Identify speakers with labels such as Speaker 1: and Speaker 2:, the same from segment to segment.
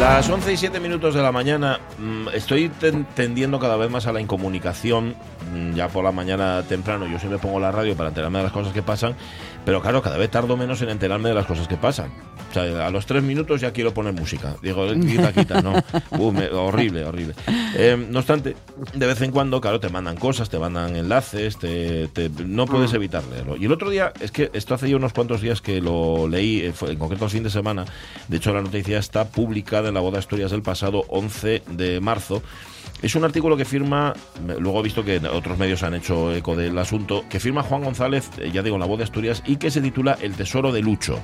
Speaker 1: Las 11 y 7 minutos de la mañana, mm, estoy ten- tendiendo cada vez más a la incomunicación. mm, Ya por la mañana temprano, yo siempre pongo la radio para enterarme de las cosas que pasan, pero claro, cada vez tardo menos en enterarme de las cosas que pasan. O sea, a los tres minutos ya quiero poner música. Digo, quita, quita, no. Uh, me- horrible, horrible. Eh, no obstante, de vez en cuando, claro, te mandan cosas, te mandan enlaces, te, te- no puedes evitar leerlo. Y el otro día, es que esto hace ya unos cuantos días que lo leí, eh, fue en concreto el fin de semana. De hecho, la noticia está publicada en la Boda de Asturias del pasado 11 de marzo. Es un artículo que firma, luego he visto que otros medios han hecho eco del asunto, que firma Juan González, eh, ya digo, en la Voz de Asturias, y que se titula El Tesoro de Lucho.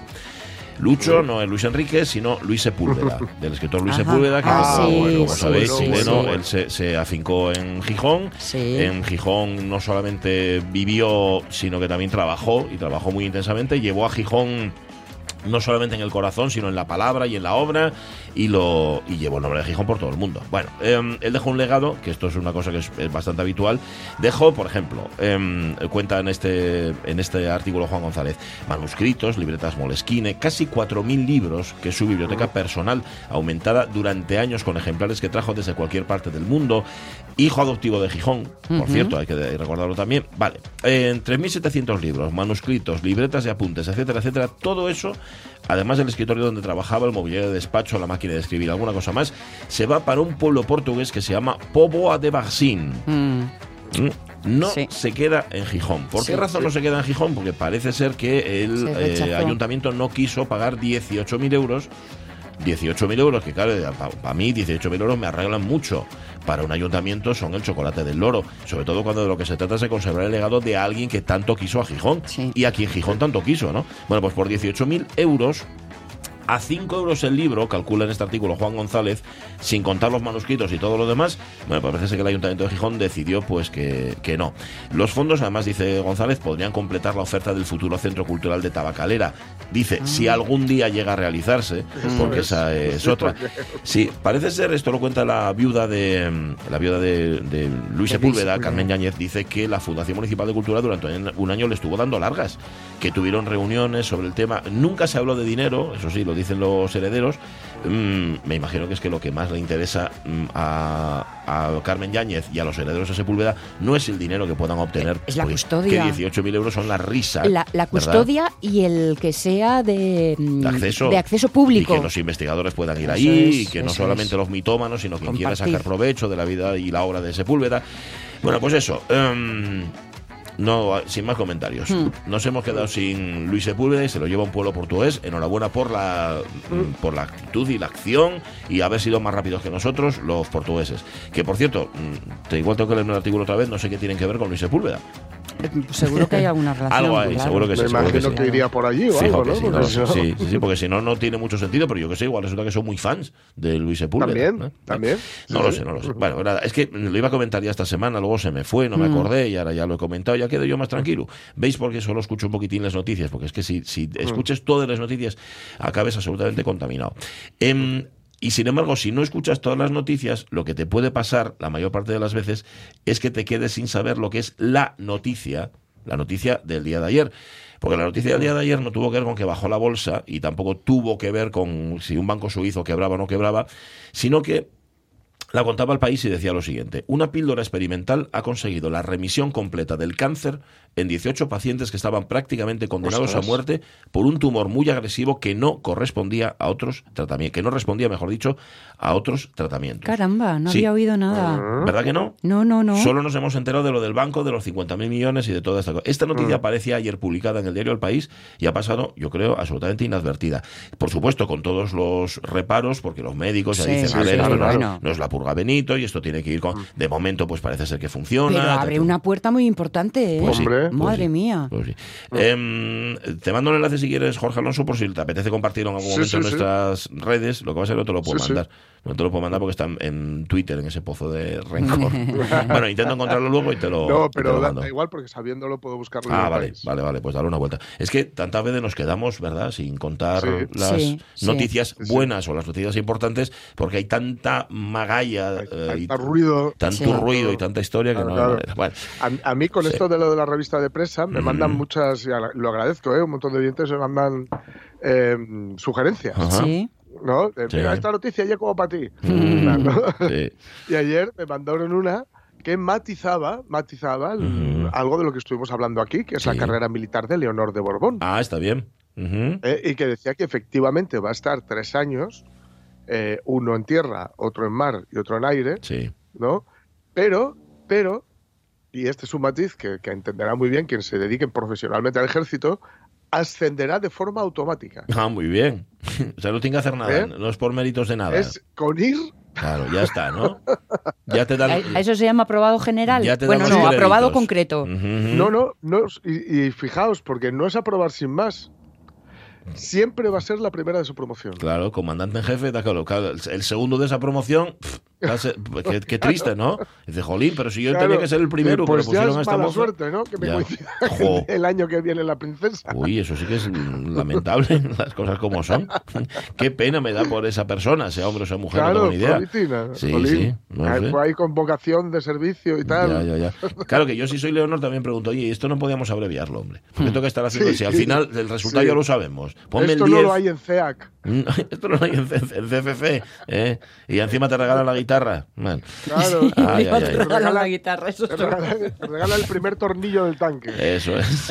Speaker 1: Lucho no es Luis Enrique, sino Luis Sepúlveda, del escritor Luis
Speaker 2: Ajá.
Speaker 1: Sepúlveda, que
Speaker 2: Ah,
Speaker 1: como,
Speaker 2: sí,
Speaker 1: bueno, como
Speaker 2: sí,
Speaker 1: sabéis,
Speaker 2: sí,
Speaker 1: chileno,
Speaker 2: sí.
Speaker 1: él se, se afincó en Gijón.
Speaker 2: Sí.
Speaker 1: En Gijón no solamente vivió, sino que también trabajó, y trabajó muy intensamente, llevó a Gijón no solamente en el corazón, sino en la palabra y en la obra, y lo y llevó el nombre de Gijón por todo el mundo. Bueno, eh, él dejó un legado, que esto es una cosa que es, es bastante habitual. Dejó, por ejemplo, eh, cuenta en este, en este artículo Juan González, manuscritos, libretas Moleskine, casi 4.000 libros, que es su biblioteca personal, aumentada durante años con ejemplares que trajo desde cualquier parte del mundo. Hijo adoptivo de Gijón, por cierto, hay que recordarlo también. Vale, en 3.700 libros, manuscritos, libretas de apuntes, etcétera, etcétera, todo eso, además del escritorio donde trabajaba, el mobiliario de despacho, la máquina de escribir, alguna cosa más, se va para un pueblo portugués que se llama Póvoa de Varzim.
Speaker 2: Mm,
Speaker 1: Mm, No
Speaker 2: Sí.
Speaker 1: se queda en Gijón. ¿Por qué
Speaker 2: Sí.
Speaker 1: razón no se queda en Gijón? Porque parece ser que el eh, ayuntamiento no quiso pagar 18.000 euros. 18.000 euros, que claro, para mí 18.000 euros me arreglan mucho. Para un ayuntamiento son el chocolate del loro. Sobre todo cuando de lo que se trata es de conservar el legado de alguien que tanto quiso a Gijón.
Speaker 2: Sí.
Speaker 1: Y a quien Gijón tanto quiso, ¿no? Bueno, pues por 18.000 euros a 5 euros el libro, calcula en este artículo Juan González, sin contar los manuscritos y todo lo demás, bueno, pues parece ser que el Ayuntamiento de Gijón decidió pues que, que no. Los fondos, además, dice González, podrían completar la oferta del futuro Centro Cultural de Tabacalera. Dice, si algún día llega a realizarse, porque esa es otra. Sí, parece ser, esto lo cuenta la viuda de la viuda de, de Luis Sepúlveda, Carmen Yáñez, dice que la Fundación Municipal de Cultura durante un año le estuvo dando largas, que tuvieron reuniones sobre el tema. Nunca se habló de dinero, eso sí, lo dicen los herederos. Mm, me imagino que es que lo que más le interesa mm, a, a Carmen Yáñez y a los herederos de Sepúlveda no es el dinero que puedan obtener.
Speaker 2: Es la custodia.
Speaker 1: Que 18.000 euros son la risa.
Speaker 2: La, la
Speaker 1: ¿verdad?
Speaker 2: custodia y el que sea de, mm,
Speaker 1: de acceso,
Speaker 2: de acceso público.
Speaker 1: y que los investigadores puedan ir
Speaker 2: Eso
Speaker 1: ahí
Speaker 2: es,
Speaker 1: y que no solamente
Speaker 2: es.
Speaker 1: los mitómanos sino quien quiera
Speaker 2: Compartir.
Speaker 1: sacar provecho de la vida y la obra de Sepúlveda bueno pues eso em, no, sin más comentarios.
Speaker 2: Hmm.
Speaker 1: Nos hemos quedado sin Luis Sepúlveda y se lo lleva un pueblo portugués. Enhorabuena por la, por la actitud y la acción y haber sido más rápidos que nosotros, los portugueses. Que por cierto, mm, te igual tengo que leer un artículo otra vez, no sé qué tienen que ver con Luis Sepúlveda.
Speaker 2: Eh, Seguro que hay alguna relación.
Speaker 1: Algo hay,
Speaker 2: claro.
Speaker 1: seguro que sí.
Speaker 3: Me
Speaker 1: seguro que
Speaker 3: imagino
Speaker 1: sí.
Speaker 3: que, iría por allí o
Speaker 1: Fijo
Speaker 3: algo, ¿no?
Speaker 1: sí,
Speaker 3: Porque
Speaker 1: no,
Speaker 3: si no-
Speaker 1: sí, sí, sí, porque si no, no tiene mucho sentido, pero yo que sé, igual resulta que son muy fans de Luis Sepúlveda.
Speaker 3: También,
Speaker 1: ¿eh?
Speaker 3: también.
Speaker 1: No
Speaker 3: Sí,
Speaker 1: lo sé, no lo sé. Bueno, nada, es que lo iba a comentar ya esta semana, luego se me fue, no me
Speaker 2: Mm.
Speaker 1: acordé y ahora ya lo he comentado, ya quedo yo más tranquilo. ¿Veis por qué solo escucho un poquitín las noticias? Porque es que si, si escuches todas las noticias, acabes absolutamente contaminado. Em, y sin embargo, si no escuchas todas las noticias, lo que te puede pasar la mayor parte de las veces es que te quedes sin saber lo que es la noticia, la noticia del día de ayer. Porque la noticia del día de ayer no tuvo que ver con que bajó la bolsa y tampoco tuvo que ver con si un banco suizo quebraba o no quebraba, sino que la contaba el país y decía lo siguiente. Una píldora experimental ha conseguido la remisión completa del cáncer en 18 pacientes que estaban prácticamente condenados
Speaker 3: Ostras.
Speaker 1: a muerte por un tumor muy agresivo que no correspondía a otros tratamientos, que no respondía, mejor dicho, a otros tratamientos.
Speaker 2: Caramba, no
Speaker 1: Sí.
Speaker 2: había oído nada.
Speaker 1: ¿Verdad que no?
Speaker 2: No, no, no.
Speaker 1: Solo nos hemos enterado de lo del banco, de los 50.000 millones y de toda esta cosa. Esta noticia aparecía ayer publicada en el diario El País y ha pasado, yo creo, absolutamente inadvertida. Por supuesto, con todos los reparos, porque los médicos ya
Speaker 2: Sí,
Speaker 1: dicen,
Speaker 2: sí,
Speaker 1: a ver, esto no,
Speaker 2: bueno.
Speaker 1: no es la purga Benito y esto tiene que ir con... De momento, pues parece ser que funciona.
Speaker 2: Pero abre una puerta muy importante, ¿eh?
Speaker 1: Pues sí,
Speaker 3: Hombre.
Speaker 1: Pues
Speaker 2: Madre
Speaker 1: sí,
Speaker 2: mía.
Speaker 1: pues sí. Em, te mando un enlace si quieres, Jorge Alonso, por si te apetece compartirlo en algún
Speaker 3: Sí,
Speaker 1: momento
Speaker 3: sí,
Speaker 1: en
Speaker 3: sí.
Speaker 1: nuestras redes. Lo que pasa es que no te lo puedo
Speaker 3: Sí, sí.
Speaker 1: mandar. No te lo puedo mandar porque está en- Twitter, en ese pozo de rencor. bueno, intento encontrarlo luego y te lo,
Speaker 3: No, pero
Speaker 1: lo
Speaker 3: da,
Speaker 1: mando.
Speaker 3: da igual porque sabiéndolo puedo buscarlo. en
Speaker 1: Ah,
Speaker 3: el
Speaker 1: vale,
Speaker 3: país.
Speaker 1: vale, vale, pues dale una vuelta. Es que tantas veces nos quedamos, ¿verdad? Sin contar
Speaker 3: Sí.
Speaker 1: las noticias
Speaker 3: Sí, sí.
Speaker 1: buenas o las noticias importantes, porque hay tanta magalla,
Speaker 3: Hay
Speaker 1: eh, y
Speaker 3: ruido.
Speaker 1: tanto
Speaker 2: Sí.
Speaker 1: ruido y tanta historia que
Speaker 3: Claro,
Speaker 1: no hay
Speaker 3: claro.
Speaker 1: manera. Bueno,
Speaker 3: A, a mí con
Speaker 1: Sí.
Speaker 3: esto de lo de la revista de prensa me mandan
Speaker 1: Mm.
Speaker 3: muchas, y lo agradezco, ¿eh? un montón de oyentes me mandan eh, sugerencias,
Speaker 1: Ajá.
Speaker 2: Sí.
Speaker 3: ¿no?
Speaker 1: Sí.
Speaker 3: Mira, esta noticia ya como para ti.
Speaker 1: Mm,
Speaker 3: Claro.
Speaker 1: sí.
Speaker 3: Y ayer me mandaron una que matizaba, matizaba algo de lo que estuvimos hablando aquí, que es
Speaker 1: Sí.
Speaker 3: la carrera militar de Leonor de Borbón.
Speaker 1: Ah, está bien.
Speaker 3: ¿eh? Y que decía que efectivamente va a estar tres años, eh, uno en tierra, otro en mar y otro en aire,
Speaker 1: Sí.
Speaker 3: ¿no? Pero, pero, y este es un matiz que, que entenderá muy bien quien se dedique profesionalmente al ejército, ascenderá de forma automática.
Speaker 1: Ah, muy bien. O sea, no tiene que hacer nada.
Speaker 3: ¿Eh?
Speaker 1: No es por méritos de nada.
Speaker 3: Es con ir,
Speaker 1: Claro, ya está, ¿no? Ya te dan.
Speaker 2: ¿A- a ¿Eso se llama aprobado general?
Speaker 1: Ya te dan
Speaker 2: bueno, no,
Speaker 1: créditos.
Speaker 2: aprobado concreto.
Speaker 3: No, no, no, y, y fijaos, porque no es aprobar sin más. Siempre va a ser la primera de su promoción.
Speaker 1: Claro, comandante en jefe, da claro, claro, el segundo de esa promoción, pff, qué, qué triste, ¿no? Dice, jolín, pero si yo
Speaker 3: Claro,
Speaker 1: tenía que ser el primero,
Speaker 3: pues
Speaker 1: pero pusieron
Speaker 3: ya
Speaker 1: a
Speaker 3: es
Speaker 1: esta
Speaker 3: mala suerte, ¿no? Que me coincida el año que viene la princesa.
Speaker 1: Uy, eso sí que es lamentable, las cosas como son. Qué pena me da por esa persona, sea hombre o sea mujer, no
Speaker 3: Claro,
Speaker 1: tengo ni idea.
Speaker 3: Politina,
Speaker 1: Sí,
Speaker 3: Jolín.
Speaker 1: sí, no
Speaker 3: Ah,
Speaker 1: sé.
Speaker 3: Fue ahí con vocación de servicio y tal.
Speaker 1: Ya, ya, ya. Claro que yo si soy Leonor también pregunto, oye, esto no podíamos abreviarlo, hombre. Porque esto que estar haciendo,
Speaker 3: Sí.
Speaker 1: si al final el resultado
Speaker 3: Sí.
Speaker 1: ya lo sabemos. Ponme
Speaker 3: Esto
Speaker 1: el
Speaker 3: no
Speaker 1: 10.
Speaker 3: lo hay en CEAC.
Speaker 1: Mm, Esto no lo hay en CFC, ¿eh? Y encima te regalan la guitarra. Man.
Speaker 3: Claro.
Speaker 1: Ay,
Speaker 2: Digo,
Speaker 1: ay,
Speaker 2: te
Speaker 1: ay.
Speaker 3: Regala-
Speaker 2: la guitarra, eso
Speaker 3: Te
Speaker 2: es
Speaker 3: regala, te regala el primer tornillo del tanque.
Speaker 1: Eso es.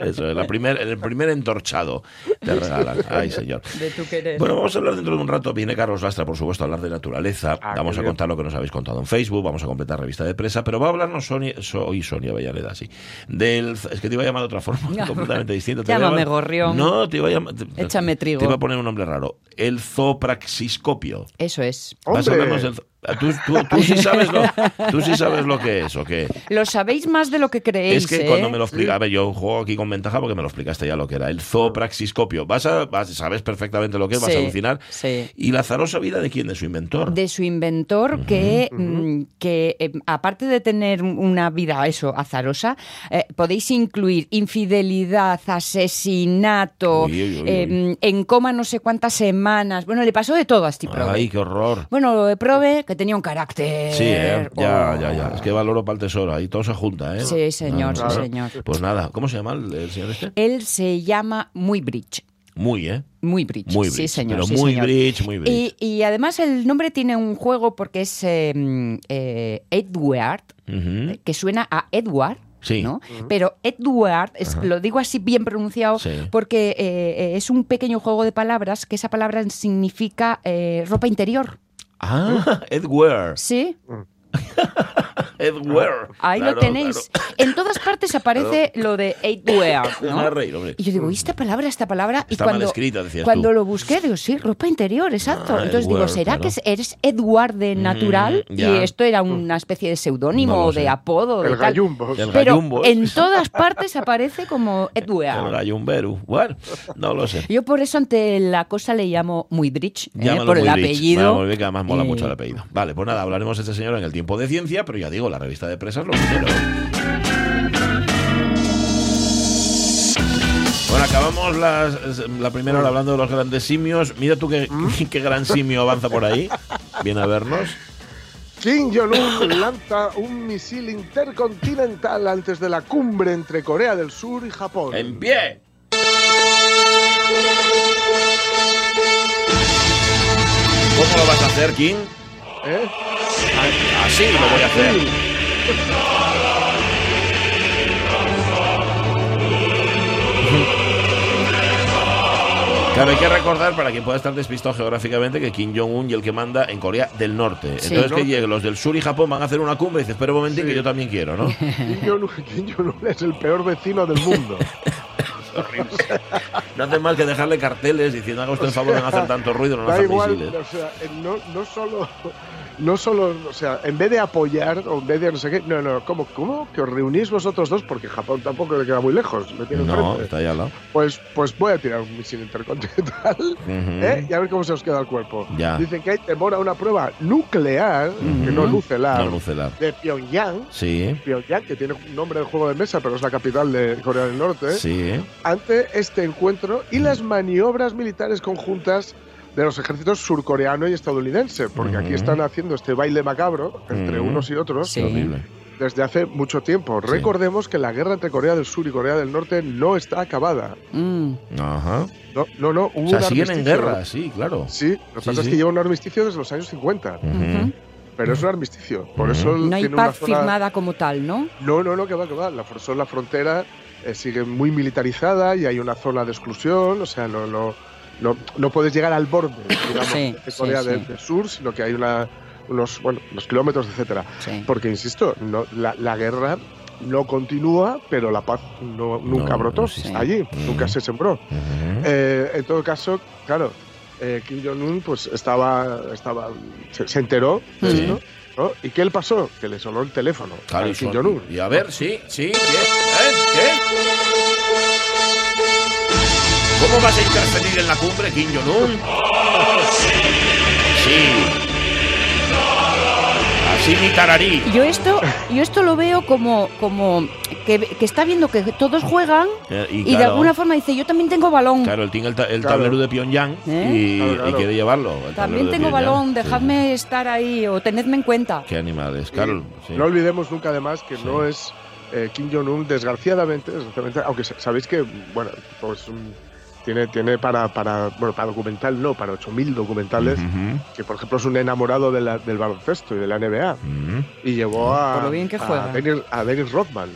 Speaker 1: Eso es. La primer, el primer entorchado te regalan. Ay, señor.
Speaker 2: de tú que eres.
Speaker 1: Bueno, vamos a hablar dentro de un rato. Viene Carlos Lastra, por supuesto, a hablar de naturaleza.
Speaker 3: Ah,
Speaker 1: vamos a
Speaker 3: bien.
Speaker 1: contar lo que nos habéis contado en Facebook. Vamos a completar revista de presa. Pero va a hablarnos Sonia, hoy Sonia Bellaneda, sí. Del, es que te iba a llamar de otra forma, completamente distinta. Te
Speaker 2: Llámame
Speaker 1: llamar-
Speaker 2: gorrión.
Speaker 1: No, te iba a llamar.
Speaker 2: Échame trigo.
Speaker 1: Te iba a poner un nombre raro. El zoopraxiscopio.
Speaker 2: Eso es.
Speaker 1: Vas a
Speaker 3: ¡Hombre!
Speaker 1: hablarnos del zo- ¿Tú, tú, tú sí sabes lo, tú sí sabes lo que es o qué.
Speaker 2: Lo sabéis más de lo que creéis,
Speaker 1: Es que
Speaker 2: ¿eh?
Speaker 1: cuando me lo explica, a ver, yo juego aquí con ventaja porque me lo explicaste ya lo que era el zoopraxiscopio. Vas a, vas, sabes perfectamente lo que es, vas a alucinar.
Speaker 2: sí.
Speaker 1: ¿Y la azarosa vida de quién? De su inventor.
Speaker 2: de su inventor que, mm, que eh, aparte de tener una vida eso azarosa, eh, podéis incluir infidelidad, asesinato,
Speaker 1: Uy, uy, uy, uy.
Speaker 2: eh, en coma no sé cuántas semanas. Bueno, le pasó de todo a este prove.
Speaker 1: Ay, qué horror.
Speaker 2: Bueno, lo de prove que tenía un carácter.
Speaker 1: Sí, ¿eh? ya,
Speaker 2: Oh.
Speaker 1: ya, ya. Es que valoro para el tesoro. Ahí todo se junta, ¿eh?
Speaker 2: Sí, señor, sí,
Speaker 1: Ah,
Speaker 2: señor.
Speaker 1: Pues nada, ¿cómo se llama el, el señor este?
Speaker 2: Él se llama Muy Bridge.
Speaker 1: Muy, ¿eh?
Speaker 2: Muy Bridge.
Speaker 1: Muy
Speaker 2: sí, señor.
Speaker 1: pero
Speaker 2: sí,
Speaker 1: muy
Speaker 2: señor.
Speaker 1: bridge, muy bridge.
Speaker 2: Y, y además el nombre tiene un juego porque es eh, mm, eh, Edward, que suena a Edward.
Speaker 1: Sí.
Speaker 2: ¿no? Pero Edward, es- lo digo así bien pronunciado,
Speaker 1: Sí.
Speaker 2: porque eh, eh, es un pequeño juego de palabras que esa palabra significa eh, ropa interior.
Speaker 1: Ah, Edward.
Speaker 2: ¿Sí?
Speaker 1: Edward.
Speaker 2: Ahí
Speaker 1: Claro,
Speaker 2: lo tenéis. En todas partes aparece lo de.
Speaker 1: Me
Speaker 2: ¿no?
Speaker 1: reír.
Speaker 2: Y yo digo, ¿y esta palabra, esta palabra? Y
Speaker 1: Está mal
Speaker 2: cuando,
Speaker 1: escrita, decías
Speaker 2: cuando
Speaker 1: tú.
Speaker 2: lo busqué, digo, sí, ropa interior, exacto.
Speaker 1: Ah,
Speaker 2: Entonces digo, ¿será
Speaker 1: claro.
Speaker 2: que es- eres Edward de natural?
Speaker 1: Mm,
Speaker 2: y
Speaker 1: ya.
Speaker 2: esto era una especie de seudónimo
Speaker 1: No
Speaker 2: o de apodo. de
Speaker 3: El
Speaker 2: tal.
Speaker 3: gallumbo.
Speaker 1: El
Speaker 2: Pero en todas partes aparece como
Speaker 1: El
Speaker 2: Edward.
Speaker 1: gallumberu. Bueno, no lo sé.
Speaker 2: Yo por eso ante la cosa le llamo muy Bridge, ¿eh? Por el
Speaker 1: muy rich.
Speaker 2: apellido.
Speaker 1: Vamos, que además mola
Speaker 2: Eh,
Speaker 1: mucho el apellido. Vale, pues nada, hablaremos de este señor en el tiempo de ciencia, pero ya digo, la revista de presas lo primero. Bueno, acabamos las- la primera hora hablando de los grandes simios. Mira tú qué, qué gran simio avanza por ahí. Viene a vernos.
Speaker 3: Kim Jong-un lanza un misil intercontinental antes de la cumbre entre Corea del Sur y Japón.
Speaker 1: ¡En pie! ¿Cómo lo vas a hacer, King?
Speaker 3: ¿Eh?
Speaker 1: Así lo voy a hacer. Claro, hay que recordar, para quien pueda estar despistado geográficamente, que Kim Jong-un y el que manda en Corea del Norte.
Speaker 2: Sí.
Speaker 1: Entonces, que lleguen los del sur y Japón van a hacer una cumbre y dices, espera un momentín
Speaker 3: Sí.
Speaker 1: que yo también quiero, ¿no?
Speaker 3: Kim Jong-un es el peor vecino del mundo.
Speaker 1: No hace más que dejarle carteles diciendo, haga usted el favor de no hacer tanto ruido, no
Speaker 3: da
Speaker 1: lanzar
Speaker 3: igual,
Speaker 1: misiles.
Speaker 3: o sea, no, no solo no solo, o sea, en vez de apoyar o en vez de no sé qué, no, no, ¿cómo, cómo que os reunís vosotros dos? Porque Japón tampoco le queda muy lejos, me tiene
Speaker 1: No,
Speaker 3: enfrente.
Speaker 1: está ahí al lado.
Speaker 3: Pues, pues voy a tirar un misil intercontinental ¿eh? y a ver cómo se os queda el cuerpo.
Speaker 1: Ya.
Speaker 3: Dicen que hay temor a una prueba nuclear, que no nucelar,
Speaker 1: No lucelar.
Speaker 3: de Pyongyang,
Speaker 1: Sí,
Speaker 3: Pyongyang, que tiene un nombre de juego de mesa, pero es la capital de Corea del Norte,
Speaker 1: sí.
Speaker 3: ante este encuentro y las maniobras militares conjuntas de los ejércitos surcoreano y estadounidense, porque aquí
Speaker 1: Ujú.
Speaker 3: están haciendo este baile macabro entre
Speaker 1: Ujú.
Speaker 3: unos y otros
Speaker 2: Sí.
Speaker 1: Horrible.
Speaker 3: desde hace mucho tiempo. Recordemos que la guerra entre Corea del Sur y Corea del Norte no está acabada.
Speaker 2: Mm.
Speaker 1: Ajá.
Speaker 3: No, no, no hubo
Speaker 1: O sea, siguen en guerra, sí, claro.
Speaker 3: Sí, lo que
Speaker 1: Sí,
Speaker 3: pasa es
Speaker 1: sí.
Speaker 3: que lleva un armisticio desde los años 50,
Speaker 1: Ujú.
Speaker 3: pero es un armisticio. Por
Speaker 1: Ujú.
Speaker 3: eso
Speaker 2: No hay
Speaker 3: tiene una
Speaker 2: paz
Speaker 3: zona-
Speaker 2: firmada como tal, ¿no?
Speaker 3: No, no, no, que va, que va. La, la frontera eh, sigue muy militarizada y hay una zona de exclusión, o sea, no, no, no, no puedes llegar al borde, digamos,
Speaker 2: Sí,
Speaker 3: de
Speaker 2: sí,
Speaker 3: Corea
Speaker 2: sí.
Speaker 3: del, del Sur, sino que hay una, unos, bueno, unos kilómetros, etcétera.
Speaker 2: Sí.
Speaker 3: Porque, insisto, no, la, la guerra no continúa, pero la paz no, nunca
Speaker 1: No,
Speaker 3: brotó
Speaker 1: existe.
Speaker 3: allí,
Speaker 1: Mm.
Speaker 3: nunca se sembró.
Speaker 1: Ujú.
Speaker 3: Eh, en todo caso, claro, eh, Kim Jong-un pues estaba, estaba se, se enteró de
Speaker 2: Sí.
Speaker 3: esto, ¿no? ¿Y qué le pasó? Que le sonó el teléfono
Speaker 1: Claro,
Speaker 3: a
Speaker 1: y
Speaker 3: Kim Jong-un.
Speaker 1: Y a ver, sí, sí, ¿qué? ¿Eh? ¿Qué? ¿Cómo vas a interferir en la cumbre, Kim Jong-un? Sí. Así mi tararí.
Speaker 2: Yo esto, yo esto lo veo como, como que, que está viendo que todos juegan
Speaker 1: Eh,
Speaker 2: y,
Speaker 1: claro,
Speaker 2: de alguna forma dice, yo también tengo balón.
Speaker 1: Claro, él tiene el, ta- el
Speaker 3: Claro.
Speaker 1: tablero de Pyongyang
Speaker 2: ¿Eh?
Speaker 1: y,
Speaker 3: Claro,
Speaker 1: y
Speaker 3: claro.
Speaker 1: quiere llevarlo.
Speaker 2: También tengo balón,
Speaker 1: Sí.
Speaker 2: dejadme estar ahí o tenedme en cuenta.
Speaker 1: Qué animales,
Speaker 3: Y
Speaker 1: claro. sí.
Speaker 3: No olvidemos nunca, además, que
Speaker 1: Sí.
Speaker 3: no es eh, Kim Jong-un, desgraciadamente, desgraciadamente, aunque sa- sabéis que, bueno, pues mm, tiene, tiene para, para, bueno, para documental, no, para 8.000 documentales, que por ejemplo es un enamorado de la- del baloncesto y de la NBA. Y llevó a,
Speaker 2: Por lo bien que
Speaker 3: a
Speaker 2: juega.
Speaker 3: Dennis, a Dennis Rodman,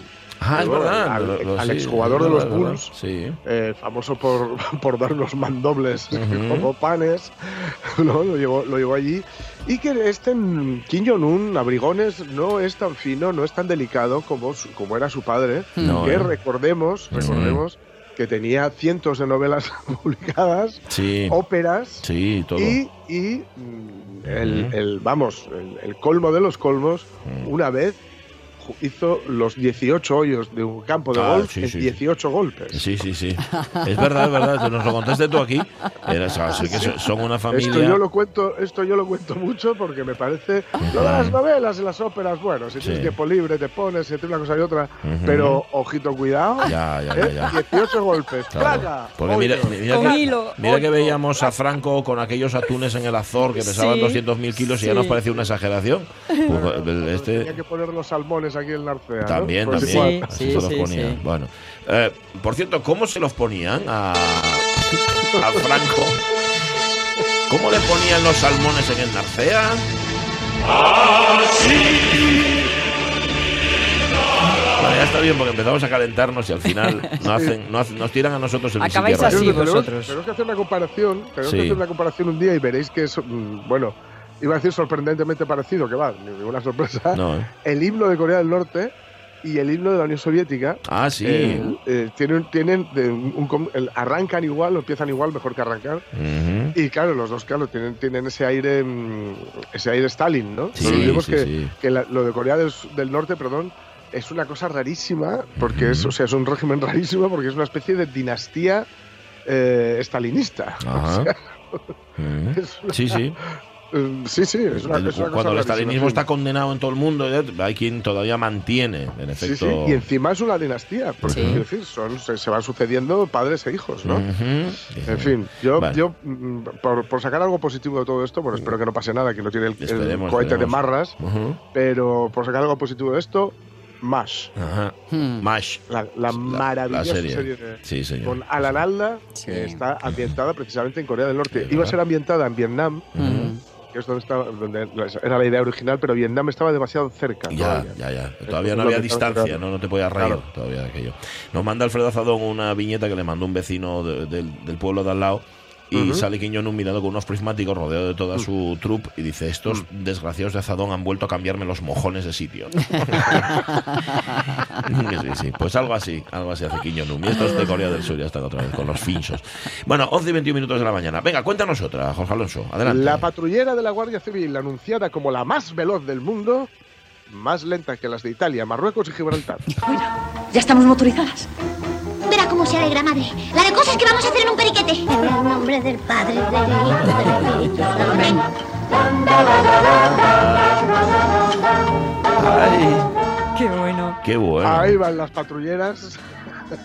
Speaker 1: Ah, es
Speaker 3: Bueno,
Speaker 1: verdad.
Speaker 3: al-
Speaker 1: lo- lo-
Speaker 3: al
Speaker 1: sí,
Speaker 3: exjugador de los. Bulls.
Speaker 1: Sí.
Speaker 3: eh, famoso por, por darnos mandobles
Speaker 1: Ujú.
Speaker 3: como panes, ¿no? lo, llevó, lo llevó allí. Y que este mm, Kim Jong-un, abrigones, no es tan fino, no es tan delicado como, su- como era su padre.
Speaker 1: No,
Speaker 3: que
Speaker 1: ¿eh?
Speaker 3: recordemos, recordemos que tenía cientos de novelas publicadas,
Speaker 1: Sí.
Speaker 3: óperas
Speaker 1: Sí, todo.
Speaker 3: y, y, mm, el, vamos, el, el colmo de los colmos,
Speaker 1: Mm.
Speaker 3: una vez hizo los 18 hoyos de un campo de
Speaker 1: Ah,
Speaker 3: golf
Speaker 1: sí,
Speaker 3: en
Speaker 1: sí.
Speaker 3: 18 golpes.
Speaker 1: Sí, sí, sí. Es verdad, es verdad. Tú nos lo contaste tú aquí. Así que so- son una familia.
Speaker 3: Esto yo lo cuento, esto yo lo cuento mucho porque me parece lo de las novelas y las óperas, bueno, si tienes tiempo libre te pones entre una cosa y otra,
Speaker 1: Ujú.
Speaker 3: pero ojito cuidado,
Speaker 1: Ya, ya, ya,
Speaker 3: ¿eh?
Speaker 1: ya.
Speaker 3: 18 golpes,
Speaker 1: Claro. Porque mira, mira que,
Speaker 2: hilo.
Speaker 1: mira que veíamos a Franco con aquellos atunes en el Azor que pesaban
Speaker 2: Sí.
Speaker 1: 200.000 kilos y ya nos parecía una exageración. Pues,
Speaker 3: Tenía
Speaker 1: este
Speaker 3: que poner los salmones aquí en la arcea, ¿no?
Speaker 1: también, también. Así
Speaker 2: Sí,
Speaker 1: se los
Speaker 2: sí, sí.
Speaker 1: Bueno, eh, por cierto, ¿cómo se los ponían a, a Franco? ¿Cómo le ponían los salmones en el Narcea? Bueno, ya está bien porque empezamos a calentarnos y al final no hacen, no hacen- nos tiran a nosotros el
Speaker 2: Acabáis así.
Speaker 3: Tenemos-
Speaker 2: vosotros.
Speaker 3: Tenemos que hacer una comparación, tenemos
Speaker 1: Sí.
Speaker 3: que hacer una comparación un día y veréis que es, mm, bueno, iba a decir sorprendentemente parecido, que va, ninguna sorpresa.
Speaker 1: No, ¿eh?
Speaker 3: El himno de Corea del Norte y el himno de la Unión Soviética
Speaker 1: Ah, sí.
Speaker 3: eh, eh, tienen, tienen un- arrancan igual empiezan igual, mejor que arrancar. Y claro, los dos, claro, tienen, tienen ese aire mm, ese aire Stalin, ¿no?
Speaker 1: Sí,
Speaker 3: no olvidemos
Speaker 1: sí,
Speaker 3: que,
Speaker 1: sí.
Speaker 3: que la- lo de Corea del, del Norte, perdón, es una cosa rarísima, porque es, o sea, es un régimen rarísimo porque es una especie de dinastía eh, estalinista. O
Speaker 1: Ajá.
Speaker 3: sea, es una-
Speaker 1: Sí, sí.
Speaker 3: Eh, sí, sí, es una,
Speaker 1: El-
Speaker 3: es una cosa
Speaker 1: cuando el estalinismo
Speaker 3: sí.
Speaker 1: está condenado en todo el mundo, hay quien todavía mantiene, en
Speaker 3: Sí,
Speaker 1: efecto.
Speaker 3: sí, y encima es una dinastía, porque
Speaker 2: Sí.
Speaker 3: decir, son, se, se van sucediendo padres e hijos, ¿no? En fin, yo,
Speaker 1: Vale.
Speaker 3: yo mm, por, por sacar algo positivo de todo esto, bueno, espero que no pase nada, que no tiene el, el
Speaker 1: Esperemos,
Speaker 3: cohete de
Speaker 1: esperemos.
Speaker 3: marras,
Speaker 1: Ujú.
Speaker 3: pero por sacar algo positivo de esto, MASH,
Speaker 1: Ajá.
Speaker 2: Hmm.
Speaker 1: Mash.
Speaker 3: la, la maravillosa
Speaker 1: serie.
Speaker 3: serie, de-
Speaker 1: Sí, señor.
Speaker 3: con Alan Alda,
Speaker 2: Sí.
Speaker 3: que está ambientada precisamente en Corea del Norte.
Speaker 1: Sí,
Speaker 3: Iba a ser ambientada en Vietnam,
Speaker 2: Hmm.
Speaker 3: Que es donde, estaba, donde era la idea original, pero Vietnam estaba demasiado cerca.
Speaker 1: Ya,
Speaker 3: todavía.
Speaker 1: ya, ya. Todavía no había distancia, no, no te podías reír
Speaker 3: Claro.
Speaker 1: todavía de aquello. Nos manda Alfredo Azadón una viñeta que le mandó un vecino de- del, del pueblo de al lado y
Speaker 3: Ujú.
Speaker 1: sale Kim Jong-un mirando con unos prismáticos rodeado de toda su troupe y dice, estos desgraciados de Azadón han vuelto a cambiarme los mojones de sitio. sí, sí, pues algo así, algo así hace Jong-un. Y estos de Corea del Sur ya están otra vez con los finchos. Bueno, 11 y 21 minutos de la mañana. Venga, cuéntanos otra, Jorge Alonso. Adelante.
Speaker 3: La patrullera de la Guardia Civil, anunciada como la más veloz del mundo, más lenta que las de Italia, Marruecos y Gibraltar.
Speaker 4: Bueno, ya estamos motorizadas.
Speaker 5: Verá cómo se alegra, madre. La de cosas que vamos a hacer en un nombre del Padre, del Hijo, del Espíritu. Amén.
Speaker 1: Ay,
Speaker 2: Qué bueno.
Speaker 1: qué bueno.
Speaker 3: Ahí van las patrulleras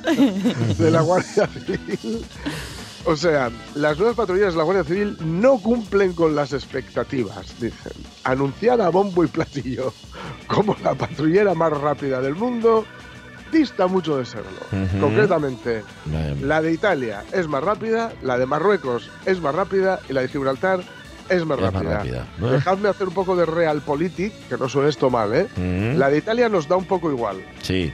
Speaker 3: de la Guardia Civil. O sea, las nuevas patrulleras de la Guardia Civil no cumplen con las expectativas, dicen. Anunciada a bombo y platillo como la patrullera más rápida del mundo, dista mucho de serlo.
Speaker 1: Ujú.
Speaker 3: Concretamente,
Speaker 1: Vaya.
Speaker 3: la de Italia es más rápida, la de Marruecos es más rápida y la de Gibraltar es más
Speaker 1: Es más
Speaker 3: rápida.
Speaker 1: rápida, ¿no?
Speaker 3: Dejadme hacer un poco de realpolitik, que no suene esto mal, ¿eh?
Speaker 1: Mm,
Speaker 3: La de Italia nos da un poco igual,
Speaker 1: Sí.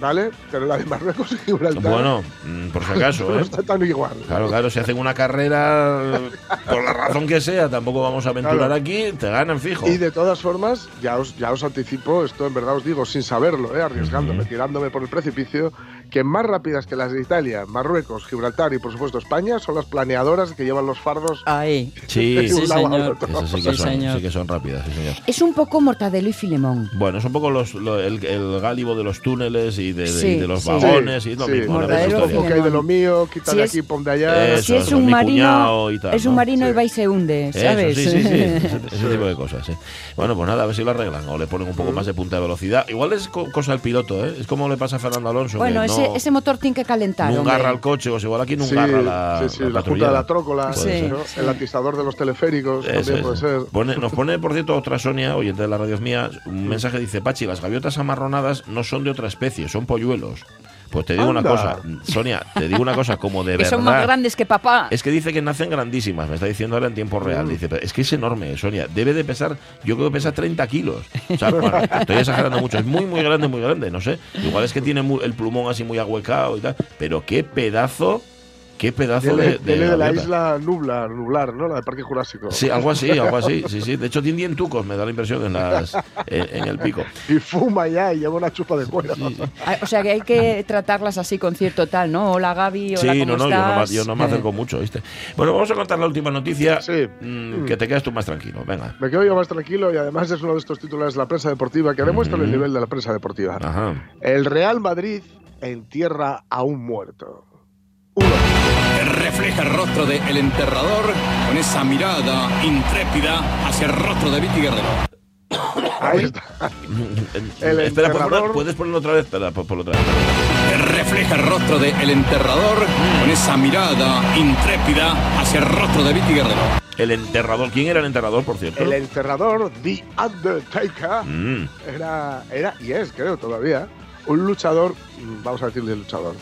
Speaker 3: ¿Vale? Pero la de Marruecos y Gibraltar
Speaker 1: Bueno, mm, por si acaso,
Speaker 3: no
Speaker 1: ¿eh?
Speaker 3: está tan igual.
Speaker 1: Claro, claro, si hacen una carrera, por la razón que sea, tampoco vamos a aventurar
Speaker 3: Claro.
Speaker 1: aquí, te ganan fijo.
Speaker 3: Y de todas formas, ya os, ya os anticipo, esto en verdad os digo sin saberlo, ¿eh? arriesgándome, tirándome por el precipicio, que más rápidas que las de Italia, Marruecos, Gibraltar y por supuesto España son las planeadoras que llevan los fardos
Speaker 2: Ahí.
Speaker 1: Sí,
Speaker 2: Sí,
Speaker 3: al
Speaker 2: señor.
Speaker 1: sí que,
Speaker 2: Sí,
Speaker 1: son,
Speaker 2: señor.
Speaker 1: sí que son rápidas, sí, señor.
Speaker 2: Es un poco Mortadelo y Filemón.
Speaker 1: Bueno, es un poco los, lo- el, el gálibo de los túneles y de, de-
Speaker 2: Sí,
Speaker 1: y de los
Speaker 2: sí.
Speaker 1: vagones y es lo
Speaker 3: Sí,
Speaker 1: mismo.
Speaker 2: Mortadelo
Speaker 3: que hay de lo mío, quita
Speaker 2: Si
Speaker 3: de
Speaker 2: es-
Speaker 3: aquí, pon de allá.
Speaker 1: Eso,
Speaker 2: si es un marino,
Speaker 1: y tal,
Speaker 2: es un
Speaker 1: ¿no?
Speaker 2: marino y va y se hunde,
Speaker 1: Eso,
Speaker 2: ¿sabes?
Speaker 1: sí, sí, sí, ese, ese tipo de cosas, sí. Bueno, pues nada, a ver si lo arreglan o le ponen un poco más de punta de velocidad. Igual es co- cosa del piloto, ¿eh? Es como le pasa a Fernando Alonso.
Speaker 2: bueno,
Speaker 1: que
Speaker 2: ese, motor tiene que calentar.
Speaker 1: no agarra el coche, o sea, igual aquí no
Speaker 3: Sí,
Speaker 1: agarra la,
Speaker 3: sí, sí, la, junta
Speaker 1: patrullera.
Speaker 3: de la trócola,
Speaker 1: Puede
Speaker 2: Sí,
Speaker 3: ¿no?
Speaker 2: sí.
Speaker 3: el atistador de los teleféricos,
Speaker 1: Eso
Speaker 3: también puede ser.
Speaker 1: Pone- nos pone, por cierto, otra Sonia, oyente de la radio mía, un mensaje dice, Pachi, las gaviotas amarronadas no son de otra especie, son polluelos. Pues te digo una cosa, Sonia, te digo una cosa, como de
Speaker 2: Que
Speaker 1: verdad.
Speaker 2: son más grandes que papá.
Speaker 1: Es que dice que nacen grandísimas, me está diciendo ahora en tiempo
Speaker 3: Mm.
Speaker 1: real. Dice, "Pero es que es enorme, Sonia. Debe de pesar, yo creo que pesa 30 kilos. O sea, bueno, estoy exagerando mucho. Es muy, muy grande, muy grande. No sé. Igual es que tiene mu- el plumón así muy ahuecado y tal. Pero qué pedazo, qué pedazo de, de
Speaker 3: viene de la
Speaker 1: gaviota.
Speaker 3: isla Nublar, Nublar, ¿no? La del Parque Jurásico.
Speaker 1: Sí, algo así, algo así. Sí, sí. De hecho, tiene dientucos, me da la impresión, en, las, en, en el pico.
Speaker 3: Y fuma ya y lleva una chupa de cuero.
Speaker 2: Ah, O sea que hay que tratarlas así con cierto tal, ¿no? Hola Gaby, hola
Speaker 1: Sí,
Speaker 2: ¿cómo
Speaker 1: no, no, yo no, me-
Speaker 2: estás?
Speaker 1: yo no me
Speaker 2: Eh,
Speaker 1: acerco mucho, ¿viste? Bueno, vamos a contar la última noticia.
Speaker 3: Sí.
Speaker 1: mm, Que te quedes tú más tranquilo. Venga.
Speaker 3: Me quedo yo más tranquilo y además es uno de estos titulares de la prensa deportiva que demuestran el nivel de la prensa deportiva.
Speaker 1: Ajá.
Speaker 3: El Real Madrid entierra a un muerto. Uno.
Speaker 6: refleja el rostro de El Enterrador con esa mirada intrépida hacia el rostro de Viti Guerrero.
Speaker 3: Ahí está. El
Speaker 1: Espera, ¿puedes,
Speaker 3: enterrador-
Speaker 1: poner- puedes ponerlo otra vez? Espera, pon- ponlo otra vez.
Speaker 6: Refleja el rostro de El Enterrador con esa mirada intrépida hacia el rostro de Viti Guerrero.
Speaker 1: El enterrador. ¿Quién era el enterrador, por cierto?
Speaker 3: El enterrador, The Undertaker,
Speaker 1: Mm,
Speaker 3: era, era y es, creo, todavía, un luchador, mm, vamos a decirle luchador,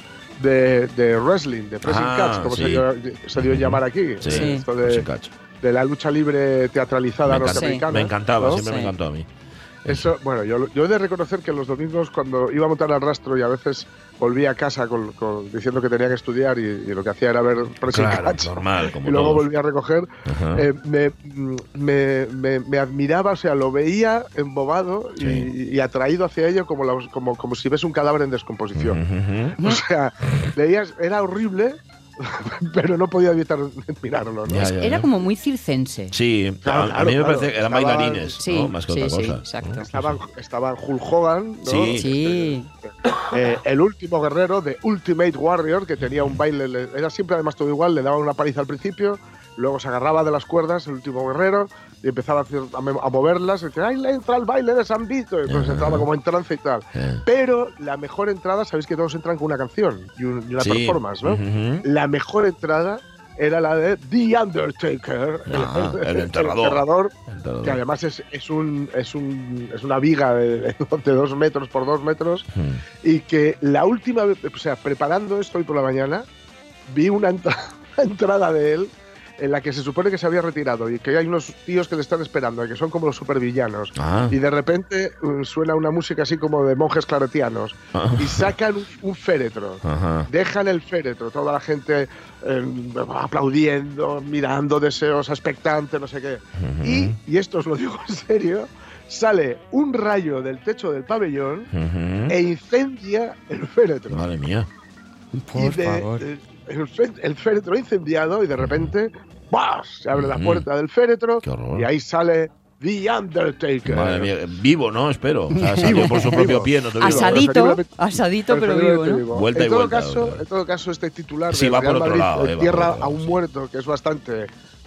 Speaker 3: de, de wrestling, de pressing
Speaker 1: Ah,
Speaker 3: catch, como
Speaker 1: sí.
Speaker 3: se, dio, se dio a llamar aquí.
Speaker 1: sí,
Speaker 2: Sí.
Speaker 3: Esto de,
Speaker 1: catch.
Speaker 3: de la lucha libre teatralizada
Speaker 1: Me,
Speaker 3: norteamericana.
Speaker 1: me encantaba,
Speaker 3: ¿no?
Speaker 1: siempre me encantó a mí.
Speaker 3: Eso, bueno, yo, yo he de reconocer que los domingos cuando iba a montar al rastro y a veces volvía a casa con, con- diciendo que tenía que estudiar y, y lo que hacía era ver pressing
Speaker 1: Claro,
Speaker 3: catch
Speaker 1: normal, como
Speaker 3: y luego
Speaker 1: todos.
Speaker 3: volvía a recoger, eh, me, me, me- me admiraba, o sea, lo veía embobado y-
Speaker 1: Sí.
Speaker 3: y, atraído hacia ello como, la- como, como si ves un cadáver en descomposición. O sea, veías, era horrible, pero no podía evitar mirarlo. ¿no?
Speaker 1: Ya, ya,
Speaker 2: Era como muy circense.
Speaker 1: Sí,
Speaker 3: Claro,
Speaker 1: a, mí me parece que eran
Speaker 3: Estaba-
Speaker 1: bailarines,
Speaker 2: Sí,
Speaker 1: ¿no? Más que
Speaker 2: sí,
Speaker 1: otra
Speaker 2: sí,
Speaker 1: cosa.
Speaker 2: exacto.
Speaker 3: Estaban, estaban Hulk Hogan, ¿no?
Speaker 1: Sí.
Speaker 2: Sí.
Speaker 3: Eh, el último guerrero de Ultimate Warrior, que tenía un baile, le- era siempre además todo igual, le daban una paliza al principio, luego se agarraba de las cuerdas, el último guerrero, y empezaba a, hacer- a me- a moverlas, y decía, ¡ay, entra el baile de San Vito! Y entonces
Speaker 1: Ajá.
Speaker 3: entraba como en trance y tal.
Speaker 1: Eh.
Speaker 3: Pero la mejor entrada, sabéis que todos entran con una canción y, un- y una
Speaker 1: Sí.
Speaker 3: performance, ¿no?
Speaker 1: Ujú.
Speaker 3: La mejor entrada era la de The Undertaker,
Speaker 1: Ah, el enterrador. Enterrador.
Speaker 3: que además es, es, un, es, un, es una viga de, de dos metros por dos metros,
Speaker 1: Mm.
Speaker 3: y que la última vez, o sea, preparando esto hoy por la mañana, vi una, entra- una entrada de él en la que se supone que se había retirado y que hay unos tíos que le están esperando, que son como los supervillanos.
Speaker 1: Ah.
Speaker 3: Y de repente mm, suena una música así como de monjes claretianos
Speaker 1: Ah.
Speaker 3: y sacan un, un féretro.
Speaker 1: Ajá.
Speaker 3: Dejan el féretro, toda la gente eh, aplaudiendo, mirando, deseos, expectante, no sé qué. y, y esto os lo digo en serio, sale un rayo del techo del pabellón e incendia el féretro.
Speaker 1: Madre mía.
Speaker 3: y de- de- el, el féretro incendiado y de repente ¡buah! se abre la puerta del féretro y ahí sale The Undertaker.
Speaker 1: Madre mía. Vivo, ¿no? Espero. O sea, salió por su
Speaker 3: Vivo.
Speaker 1: propio pie, no te digo.
Speaker 2: Asadito, asadito, pero vivo,
Speaker 3: vivo.
Speaker 1: Vuelta y
Speaker 3: en todo
Speaker 1: vuelta,
Speaker 3: Caso,
Speaker 1: vuelta.
Speaker 3: En todo caso, este titular
Speaker 1: Sí,
Speaker 3: del
Speaker 1: va por otro
Speaker 3: Madrid
Speaker 1: lado, eh, va por
Speaker 3: entierra
Speaker 1: otro lado,
Speaker 3: a un
Speaker 1: sí.
Speaker 3: muerto que es bastante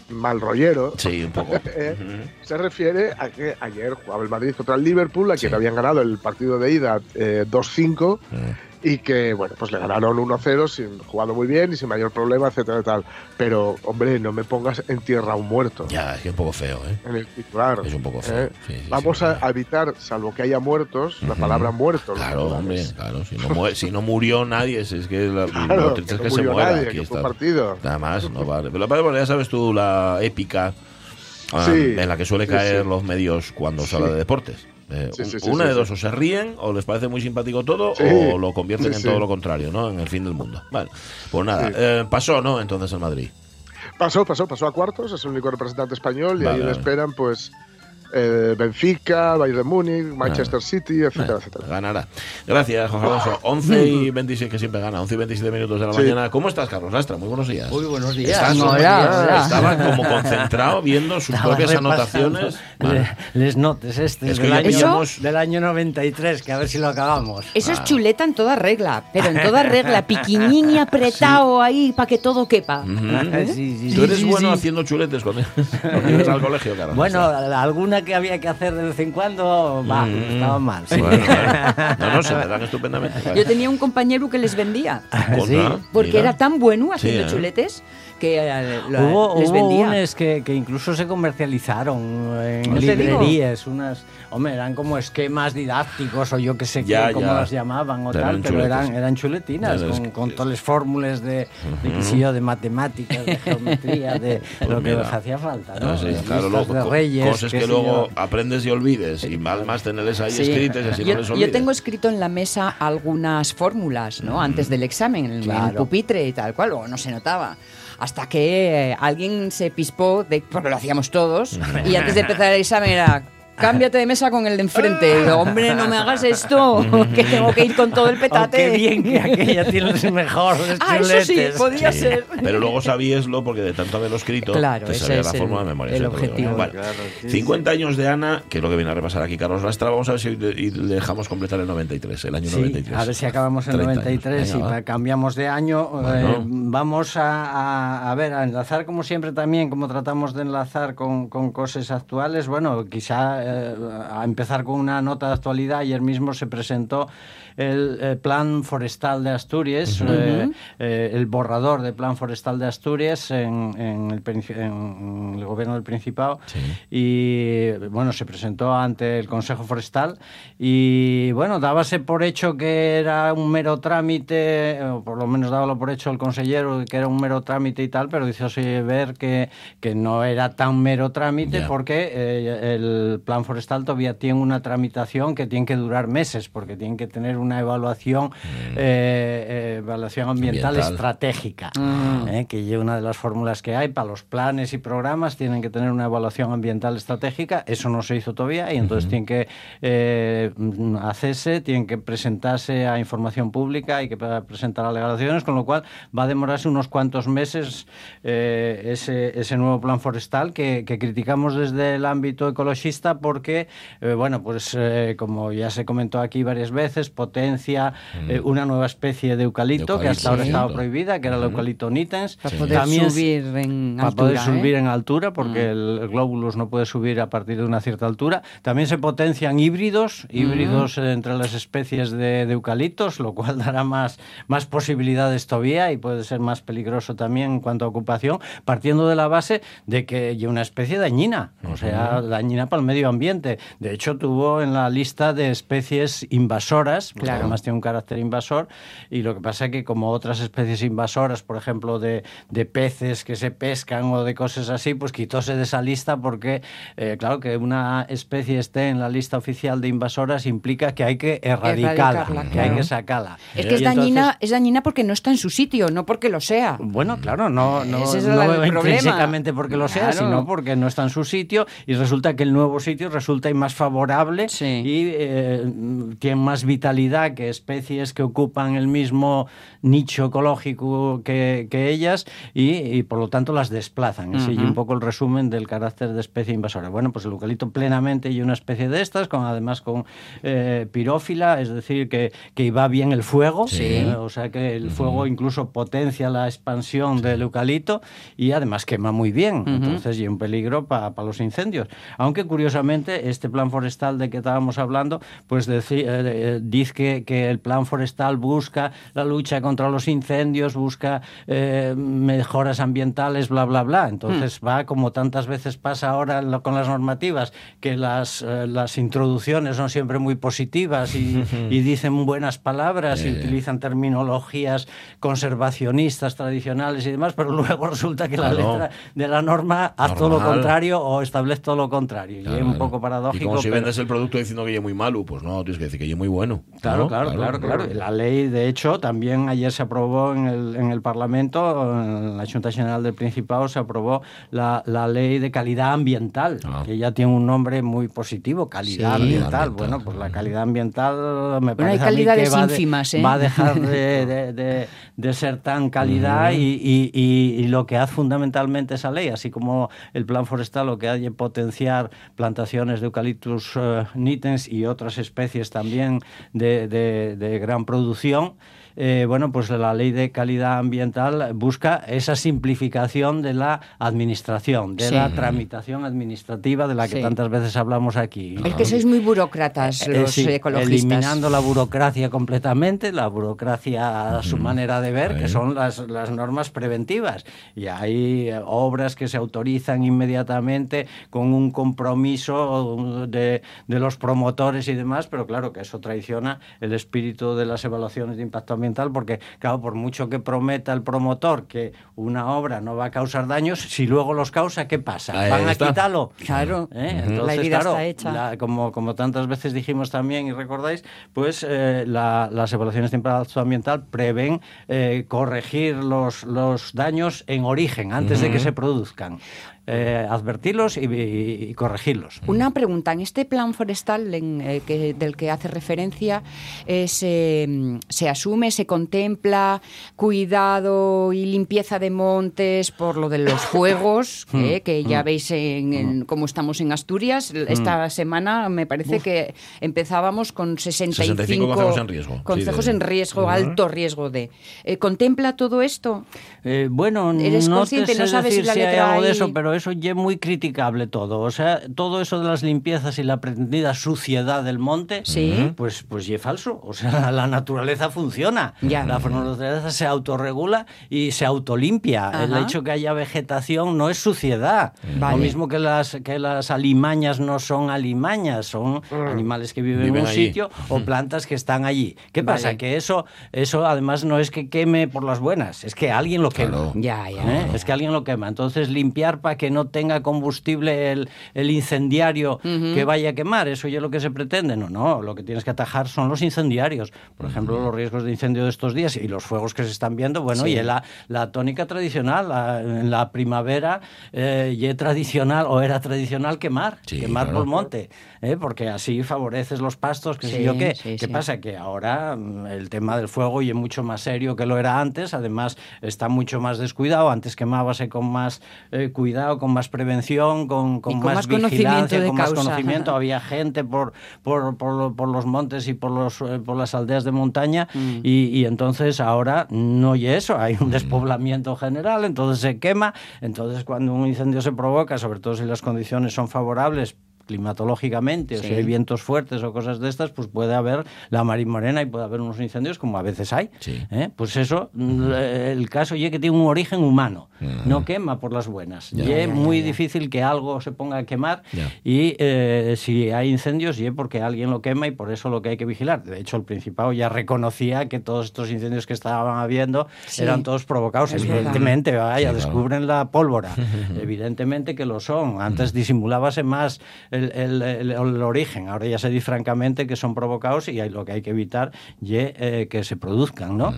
Speaker 3: mal rollero.
Speaker 1: Sí, un poco.
Speaker 3: Eh. Se refiere a que ayer jugaba el Madrid contra el Liverpool, a quien
Speaker 1: Sí.
Speaker 3: habían ganado el partido de ida eh, 2-5
Speaker 1: Mm.
Speaker 3: Y que, bueno, pues le ganaron 1-0 sin jugado muy bien y sin mayor problema, etcétera, tal. Pero, hombre, no me pongas en tierra a un muerto
Speaker 1: Ya, es que es un poco feo, ¿eh?
Speaker 3: en el titular.
Speaker 1: Es un poco feo.
Speaker 3: ¿eh?
Speaker 1: Sí, sí,
Speaker 3: Vamos
Speaker 1: sí,
Speaker 3: a, evitar, salvo que haya muertos, la palabra muerto.
Speaker 1: Claro, hombre, claro. Si no, mue- si no murió nadie, si es que la,
Speaker 3: Claro,
Speaker 1: lo triste es
Speaker 3: no
Speaker 1: que se muera.
Speaker 3: nadie,
Speaker 1: aquí
Speaker 3: que fue
Speaker 1: está.
Speaker 3: un partido.
Speaker 1: Nada más, no vale. Pero bueno, ya sabes tú la épica ah, en la que suele caer los medios cuando se habla de deportes. Eh,
Speaker 3: Sí, sí,
Speaker 1: una
Speaker 3: sí,
Speaker 1: de dos, o se ríen, o les parece muy simpático todo, o lo convierten en todo lo contrario, ¿no? En el fin del mundo. Vale, pues nada, eh, pasó, ¿no? Entonces el Madrid.
Speaker 3: Pasó, pasó, pasó a cuartos, es el único representante español y
Speaker 1: Vale,
Speaker 3: ahí le esperan, pues, eh, Benfica, Bayern de Múnich, Manchester City, etcétera,
Speaker 1: Eh,
Speaker 3: etcétera.
Speaker 1: ganará. Gracias, José Alonso. 11 y 26, que siempre gana. 11 y 27 minutos de la
Speaker 3: Sí.
Speaker 1: mañana. ¿Cómo estás, Carlos Lastra? Muy buenos días.
Speaker 7: Muy buenos días.
Speaker 1: Estás. Estaba como concentrado viendo sus
Speaker 7: Estaba
Speaker 1: propias anotaciones. Vale.
Speaker 7: Les notes este
Speaker 1: Es que
Speaker 7: del, año,
Speaker 1: pillamos-
Speaker 7: del año 93, que a ver si lo acabamos.
Speaker 2: Eso
Speaker 1: Ah.
Speaker 2: es chuleta en toda regla, pero en toda regla, piquiñín y apretado ahí para que todo quepa.
Speaker 1: Ujú.
Speaker 7: Sí, sí,
Speaker 1: Tú eres
Speaker 7: sí,
Speaker 1: bueno
Speaker 7: sí.
Speaker 1: haciendo chuletes cuando, cuando ibas al colegio, Carlos.
Speaker 7: Bueno,
Speaker 1: Lastra.
Speaker 7: Alguna que había que hacer de vez en cuando, va,
Speaker 1: Mm.
Speaker 7: mal. sí.
Speaker 1: Bueno, bueno. No, no, se me dan estupendamente.
Speaker 2: Yo tenía un compañero que les vendía,
Speaker 1: Contra,
Speaker 2: porque
Speaker 1: mira.
Speaker 2: era tan bueno haciendo
Speaker 1: Sí, ¿eh?
Speaker 2: chuletes que eh, lo-
Speaker 7: Hubo,
Speaker 2: les
Speaker 7: hubo
Speaker 2: vendía.
Speaker 7: unes que, que incluso se comercializaron en
Speaker 2: ¿No
Speaker 7: librerías, unas, hombre, eran como esquemas didácticos o yo que sé
Speaker 1: Ya,
Speaker 7: qué, cómo las llamaban o
Speaker 1: Pero
Speaker 7: tal,
Speaker 1: eran
Speaker 7: pero eran, eran chuletinas,
Speaker 1: Ya, es
Speaker 7: con, con todas las fórmulas de, de, matemáticas, de geometría, de
Speaker 1: Pues
Speaker 7: lo que les hacía falta, ¿no?
Speaker 1: Ah, sí,
Speaker 7: Las
Speaker 1: claro,
Speaker 7: listas
Speaker 1: luego,
Speaker 7: de
Speaker 1: co-
Speaker 7: reyes,
Speaker 1: cosas que luego
Speaker 7: yo.
Speaker 1: aprendes y olvides y más, más tenerles ahí
Speaker 2: Sí.
Speaker 1: escritas y así no
Speaker 2: yo,
Speaker 1: les
Speaker 2: yo tengo escrito en la mesa algunas fórmulas, ¿no? Antes del examen, en el, pupitre y tal cual, o no se notaba. Hasta que eh, alguien se pispó, de, porque lo hacíamos todos, y antes de empezar el examen era. Cámbiate de mesa con el de enfrente. Y digo, hombre, no me hagas esto, que tengo que ir con todo el
Speaker 7: Oh,
Speaker 2: petate.
Speaker 7: qué bien que aquella tiene los mejores
Speaker 2: Ah, eso sí,
Speaker 7: chuletes.
Speaker 2: podía
Speaker 1: Sí.
Speaker 2: ser.
Speaker 1: Pero luego sabíaslo porque de tanto haberlo escrito
Speaker 2: Claro,
Speaker 1: te sabía la
Speaker 2: el-
Speaker 1: fórmula de memoria.
Speaker 2: el objetivo.
Speaker 7: Claro, sí,
Speaker 1: 50 años de Ana, que es lo que viene a repasar aquí Carlos Lastra. Vamos a ver si le, dejamos completar el 93, el año
Speaker 7: Sí,
Speaker 1: 93.
Speaker 7: a ver si acabamos en
Speaker 1: 30 años.
Speaker 7: 93 y
Speaker 1: Venga,
Speaker 7: cambiamos de año.
Speaker 1: Bueno.
Speaker 7: eh, vamos a, a- a ver, a enlazar como siempre también, como tratamos de enlazar con, con cosas actuales. Bueno, quizá eh, a empezar con una nota de actualidad. Ayer mismo se presentó el, eh, Plan Forestal de Asturias, eh, eh, el borrador del Plan Forestal de Asturias en, en el, en el gobierno del Principado. Y bueno, se presentó ante el Consejo Forestal y bueno, dábase por hecho que era un mero trámite, o por lo menos dábalo por hecho el consejero que era un mero trámite y tal, pero hicieron ver que, que no era tan mero trámite
Speaker 1: Ya.
Speaker 7: porque eh, el plan forestal todavía tiene una tramitación que tiene que durar meses, porque tiene que tener una evaluación, eh, eh, evaluación ambiental,
Speaker 1: Ambiental.
Speaker 7: estratégica, eh, que es una de las fórmulas que hay para los planes y programas, tienen que tener una evaluación ambiental estratégica, eso no se hizo todavía y entonces tienen que eh, mm, hacerse, tienen que presentarse a información pública y que presentar alegaciones, con lo cual va a demorarse unos cuantos meses eh, ese, ese nuevo plan forestal que, que criticamos desde el ámbito ecologista porque, eh, bueno, pues eh, como ya se comentó aquí varias veces, potencia eh, una nueva especie de eucalipto,
Speaker 1: De
Speaker 7: que hasta ahora
Speaker 1: eucalipto,
Speaker 7: estaba
Speaker 1: sí.
Speaker 7: prohibida, que era el eucalipto nitens.
Speaker 2: Para poder
Speaker 7: También-
Speaker 2: subir en
Speaker 7: para
Speaker 2: altura.
Speaker 7: poder subir
Speaker 2: ¿eh?
Speaker 7: en altura, porque el, el glóbulos no puede subir a partir de una cierta altura. También se potencian híbridos, híbridos eh, entre las especies de, de eucaliptos, lo cual dará más, más posibilidades todavía y puede ser más peligroso también en cuanto a ocupación, partiendo de la base de que hay una especie dañina, o sea, dañina para el medio ambiente. De hecho, tuvo en la lista de especies invasoras, porque
Speaker 2: Claro.
Speaker 7: además tiene un carácter invasor, y lo que pasa es que como otras especies invasoras, por ejemplo, de, de peces que se pescan o de cosas así, pues quitóse de esa lista porque, eh, claro, que una especie esté en la lista oficial de invasoras implica que hay que erradicarla, que hay que sacarla.
Speaker 2: Es que es dañina,
Speaker 7: entonces-
Speaker 2: es dañina porque no está en su sitio, no porque lo sea.
Speaker 7: bueno, claro, no, no,
Speaker 2: es
Speaker 7: no intrínsecamente porque lo sea,
Speaker 2: Claro.
Speaker 7: sino porque no está en su sitio y resulta que el nuevo sitio resulta más favorable
Speaker 2: Sí.
Speaker 7: y eh, tiene más vitalidad que especies que ocupan el mismo nicho ecológico que, que ellas y, y, por lo tanto las desplazan. Ese es
Speaker 2: Ujú.
Speaker 7: un poco el resumen del carácter de especie invasora. Bueno, pues el eucalipto plenamente y una especie de estas, con además con eh, pirófila, es decir, que, que va bien el fuego,
Speaker 1: Sí.
Speaker 7: eh, o sea que el fuego incluso potencia la expansión del eucalipto y además quema muy bien, entonces y un peligro para los incendios. Aunque curiosamente este plan forestal de que estábamos hablando, pues eh, eh, dice que, que el plan forestal busca la lucha contra los incendios, busca eh, mejoras ambientales, bla, bla, bla. Entonces va como tantas veces pasa ahora lo- con las normativas, que las, eh, las introducciones son siempre muy positivas y, y dicen buenas palabras y utilizan terminologías conservacionistas, tradicionales y demás, pero luego resulta que la
Speaker 1: Claro.
Speaker 7: letra de la norma hace todo lo contrario o establece todo lo contrario. y es un poco
Speaker 1: Y
Speaker 7: paradójico.
Speaker 1: como si vendes el producto diciendo que es muy malo, pues no, tienes que decir que es muy bueno.
Speaker 7: Claro,
Speaker 1: ¿no?
Speaker 7: claro, claro, claro. Y La ley, de hecho, también ayer se aprobó en el, en el Parlamento, en la Junta General del Principado, se aprobó la, la ley de calidad ambiental,
Speaker 1: Ah.
Speaker 7: que ya tiene un nombre muy positivo, calidad
Speaker 2: Sí.
Speaker 7: ambiental.
Speaker 1: Ambiental.
Speaker 7: Bueno, pues la calidad ambiental me
Speaker 2: hay
Speaker 7: parece a mí
Speaker 2: calidades
Speaker 7: que va, de-
Speaker 2: ínfimas, ¿eh?
Speaker 7: va a dejar de, de- de- de ser tan calidad y, y- y- y lo que hace fundamentalmente esa ley, así como el plan forestal lo que hace es potenciar plantaciones de eucaliptus eh, nitens y otras especies también de- de gran producción. Eh, bueno, pues la ley de calidad ambiental busca esa simplificación de la administración, de
Speaker 2: Sí.
Speaker 7: la tramitación administrativa de la que
Speaker 2: Sí.
Speaker 7: tantas veces hablamos aquí.
Speaker 2: Es que sois muy burócratas
Speaker 7: Eh,
Speaker 2: los
Speaker 7: sí,
Speaker 2: ecologistas.
Speaker 7: Eliminando la burocracia completamente, la burocracia a su manera de ver, que son las, las normas preventivas. Y hay eh, obras que se autorizan inmediatamente con un compromiso de, de los promotores y demás, pero claro que eso traiciona el espíritu de las evaluaciones de impacto ambiental, porque claro, por mucho que prometa el promotor que una obra no va a causar daños, si luego los causa, ¿qué pasa?
Speaker 1: Ahí
Speaker 7: ¿Van a quitarlo?
Speaker 2: Claro.
Speaker 7: ¿Eh?
Speaker 2: La
Speaker 7: Entonces,
Speaker 2: herida
Speaker 7: claro,
Speaker 2: está hecha.
Speaker 7: la- como, como tantas veces dijimos también y recordáis, pues eh, la- las evaluaciones de impacto ambiental prevén eh, corregir los, los daños en origen, antes de que se produzcan. Eh, advertirlos y, y- y corregirlos.
Speaker 2: Una pregunta, en este plan forestal en, eh, que- del que hace referencia, eh, se, mm, se asume, se contempla cuidado y limpieza de montes por lo de los fuegos, eh, que ya veis en, en cómo estamos en Asturias. Esta semana me parece que empezábamos con 65,
Speaker 1: 65 concejos en riesgo.
Speaker 2: concejos
Speaker 1: Sí, de-
Speaker 2: en riesgo, alto riesgo de. ¿Contempla todo esto?
Speaker 7: Bueno,
Speaker 2: ¿Eres
Speaker 7: no
Speaker 2: consciente?
Speaker 7: te sé
Speaker 2: No sabes si
Speaker 7: decir
Speaker 2: la
Speaker 7: si hay
Speaker 2: letra
Speaker 7: de
Speaker 2: ahí-
Speaker 7: eso, pero eso ya es muy criticable todo. O sea, todo eso de las limpiezas y la pretendida suciedad del monte,
Speaker 2: Sí.
Speaker 7: pues, pues ya es falso. O sea, la naturaleza funciona.
Speaker 2: Ya.
Speaker 7: La naturaleza se autorregula y se autolimpia. El
Speaker 2: Ajá.
Speaker 7: hecho que haya vegetación no es suciedad.
Speaker 2: Vale.
Speaker 7: Lo mismo que las, que las alimañas no son alimañas, son animales que viven,
Speaker 1: Viven
Speaker 7: en un
Speaker 1: allí.
Speaker 7: sitio o plantas que están allí. ¿Qué pasa?
Speaker 2: Vale.
Speaker 7: Que eso, eso además no es que queme por las buenas, es que alguien lo quema.
Speaker 1: Claro.
Speaker 2: Ya, ya.
Speaker 7: ¿Eh? Es que alguien lo quema. Entonces, limpiar para que no tenga combustible el, el incendiario que vaya a quemar, eso ya es lo que se pretende. No, no, lo que tienes que atajar son los incendiarios. Por ejemplo, los riesgos de incendio de estos días y los fuegos que se están viendo. Bueno,
Speaker 2: Sí.
Speaker 7: y la, la tónica tradicional, la- en la primavera, eh, y es tradicional o era tradicional quemar,
Speaker 1: Sí,
Speaker 7: quemar
Speaker 1: claro.
Speaker 7: por monte, ¿eh? porque así favoreces los pastos, que sé
Speaker 2: Sí,
Speaker 7: yo qué.
Speaker 2: sí,
Speaker 7: ¿Qué
Speaker 2: sí.
Speaker 7: pasa? Que ahora mm, el tema del fuego y es mucho más serio que lo era antes, además está mucho más descuidado, antes quemábase con más eh, cuidado, con más prevención, con, con
Speaker 2: Y con
Speaker 7: más, vigilancia, con más conocimiento, había gente por, por, por, por los montes y por, los, eh, por las aldeas de montaña
Speaker 2: Mm.
Speaker 7: y, y entonces ahora no hay eso, hay un despoblamiento general, entonces se quema, entonces cuando un incendio se provoca, sobre todo si las condiciones son favorables, climatológicamente, o si hay vientos fuertes o cosas de estas, pues puede haber la marimorena y puede haber unos incendios como a veces hay.
Speaker 1: Sí.
Speaker 7: ¿eh? Pues eso, mm, el caso es que tiene un origen humano, no quema por las buenas.
Speaker 1: Ya.
Speaker 7: Y es
Speaker 2: Ya, ya,
Speaker 7: muy
Speaker 2: ya.
Speaker 7: difícil que algo se ponga a quemar
Speaker 1: Ya.
Speaker 7: y eh, si hay incendios, y es porque alguien lo quema y por eso lo que hay que vigilar. De hecho, el Principado ya reconocía que todos estos incendios que estaban habiendo
Speaker 2: Sí.
Speaker 7: eran todos provocados.
Speaker 2: Es verdad.
Speaker 7: Evidentemente, vaya,
Speaker 1: Sí, claro.
Speaker 7: descubren la pólvora. Evidentemente que lo son. Antes disimulábase más el, el- el- origen. Ahora ya se dice francamente que son provocados y hay- lo que hay que evitar y, eh, que se produzcan, ¿no?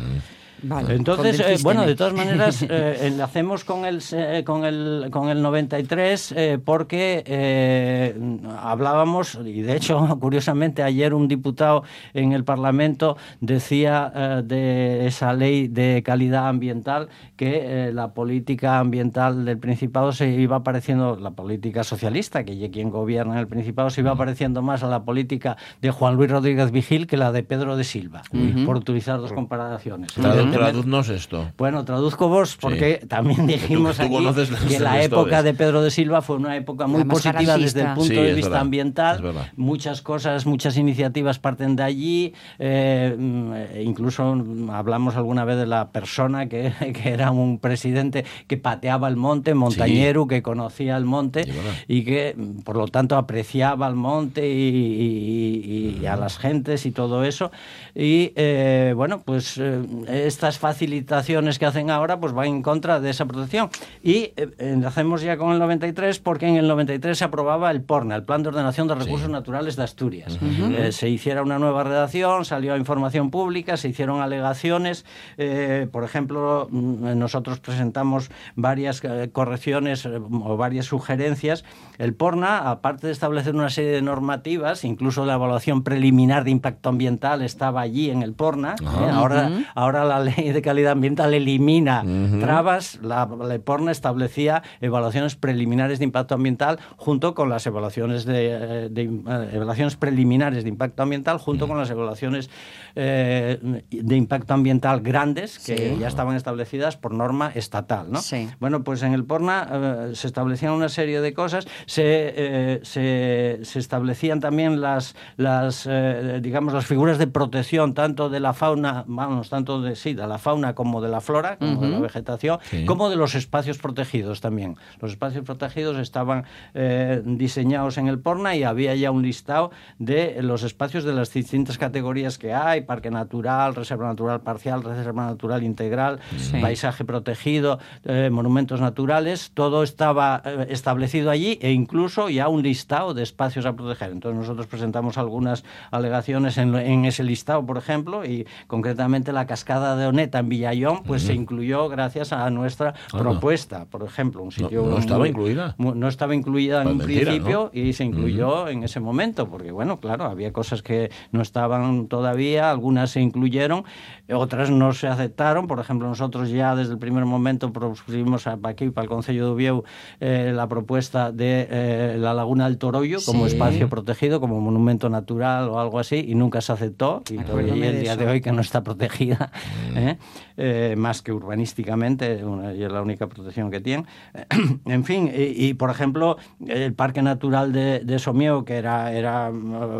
Speaker 2: Vale,
Speaker 7: Entonces, eh, bueno, de todas maneras, eh, enlacemos con el, se- con el, con el 93 eh, porque eh, hablábamos, y de hecho, curiosamente, ayer un diputado en el Parlamento decía eh, de esa ley de calidad ambiental que eh, la política ambiental del Principado se iba pareciendo, la política socialista, que quien gobierna en el Principado, se iba pareciendo más a la política de Juan Luis Rodríguez Vigil que la de Pedro de Silva, por utilizar dos comparaciones.
Speaker 1: Tradu- Traduznos esto.
Speaker 7: bueno, traduzco vos, porque también dijimos
Speaker 1: tú
Speaker 7: aquí que la época de Pedro de Silva fue una época muy
Speaker 2: Además,
Speaker 7: positiva desde el punto
Speaker 1: Sí,
Speaker 7: de vista
Speaker 1: verdad,
Speaker 7: ambiental. Muchas cosas, muchas iniciativas parten de allí. eh, mm, incluso mm, hablamos alguna vez de la persona que, que era un presidente que pateaba el monte, montañero, que conocía el monte y que, mm, por lo tanto, apreciaba el monte y, y- y a las gentes y todo eso. Y, eh, bueno, pues eh, estas facilitaciones que hacen ahora pues van en contra de esa protección. Y eh, enlacemos ya con el 93 porque en el 93 se aprobaba el PORNA, el Plan de Ordenación de Recursos Naturales de Asturias. Eh, se hiciera una nueva redacción, salió a información pública, se hicieron alegaciones. eh, por ejemplo, mm, nosotros presentamos varias eh, correcciones eh, o varias sugerencias. El PORNA, aparte de establecer una serie de normativas, incluso la evaluación preliminar de impacto ambiental estaba allí en el PORNA. ¿eh? ahora, ahora la ley de calidad ambiental elimina trabas. La, PORNA establecía evaluaciones preliminares de impacto ambiental junto con las evaluaciones de, eh, de, eh, evaluaciones preliminares de impacto ambiental junto con las evaluaciones eh, de impacto ambiental grandes que
Speaker 2: Sí.
Speaker 7: ya estaban establecidas por norma estatal. ¿no?
Speaker 2: Sí.
Speaker 7: Bueno, pues en el PORNA eh, se establecían una serie de cosas, se, eh, se, se establecían también las, las digamos, las figuras de protección tanto de la fauna, vamos, tanto de, sí, de la fauna como de la flora, como de la vegetación,
Speaker 1: Sí.
Speaker 7: como de los espacios protegidos también. Los espacios protegidos estaban eh, diseñados en el PORNA y había ya un listado de los espacios de las distintas categorías que hay, parque natural, reserva natural parcial, reserva natural integral,
Speaker 2: Sí.
Speaker 7: paisaje protegido, eh, monumentos naturales, todo estaba eh, establecido allí e incluso ya un listado de espacios a proteger. Entonces nosotros presentamos algunas alegaciones en, en ese listado, por ejemplo, y concretamente la cascada de Oneta en Villayón, pues se incluyó gracias a nuestra propuesta, por ejemplo, un sitio
Speaker 1: no estaba
Speaker 7: muy-
Speaker 1: incluida.
Speaker 7: mu- no estaba incluida en
Speaker 1: Pues
Speaker 7: un principio y se incluyó en ese momento, porque bueno, claro, había cosas que no estaban todavía, algunas se incluyeron, otras no se aceptaron. Por ejemplo, nosotros ya desde el primer momento propusimos a- aquí para el Consejo de Ubieu eh, la propuesta de eh, la Laguna del Toroyo como espacio protegido, como monumento natural o algo así, y nunca se aceptó. Y todavía el día de hoy que no está protegida, ¿eh? Eh, más que urbanísticamente, una- y es la única protección que tiene. en fin, y, y, por ejemplo, el Parque Natural de, de Somieu, que era, era,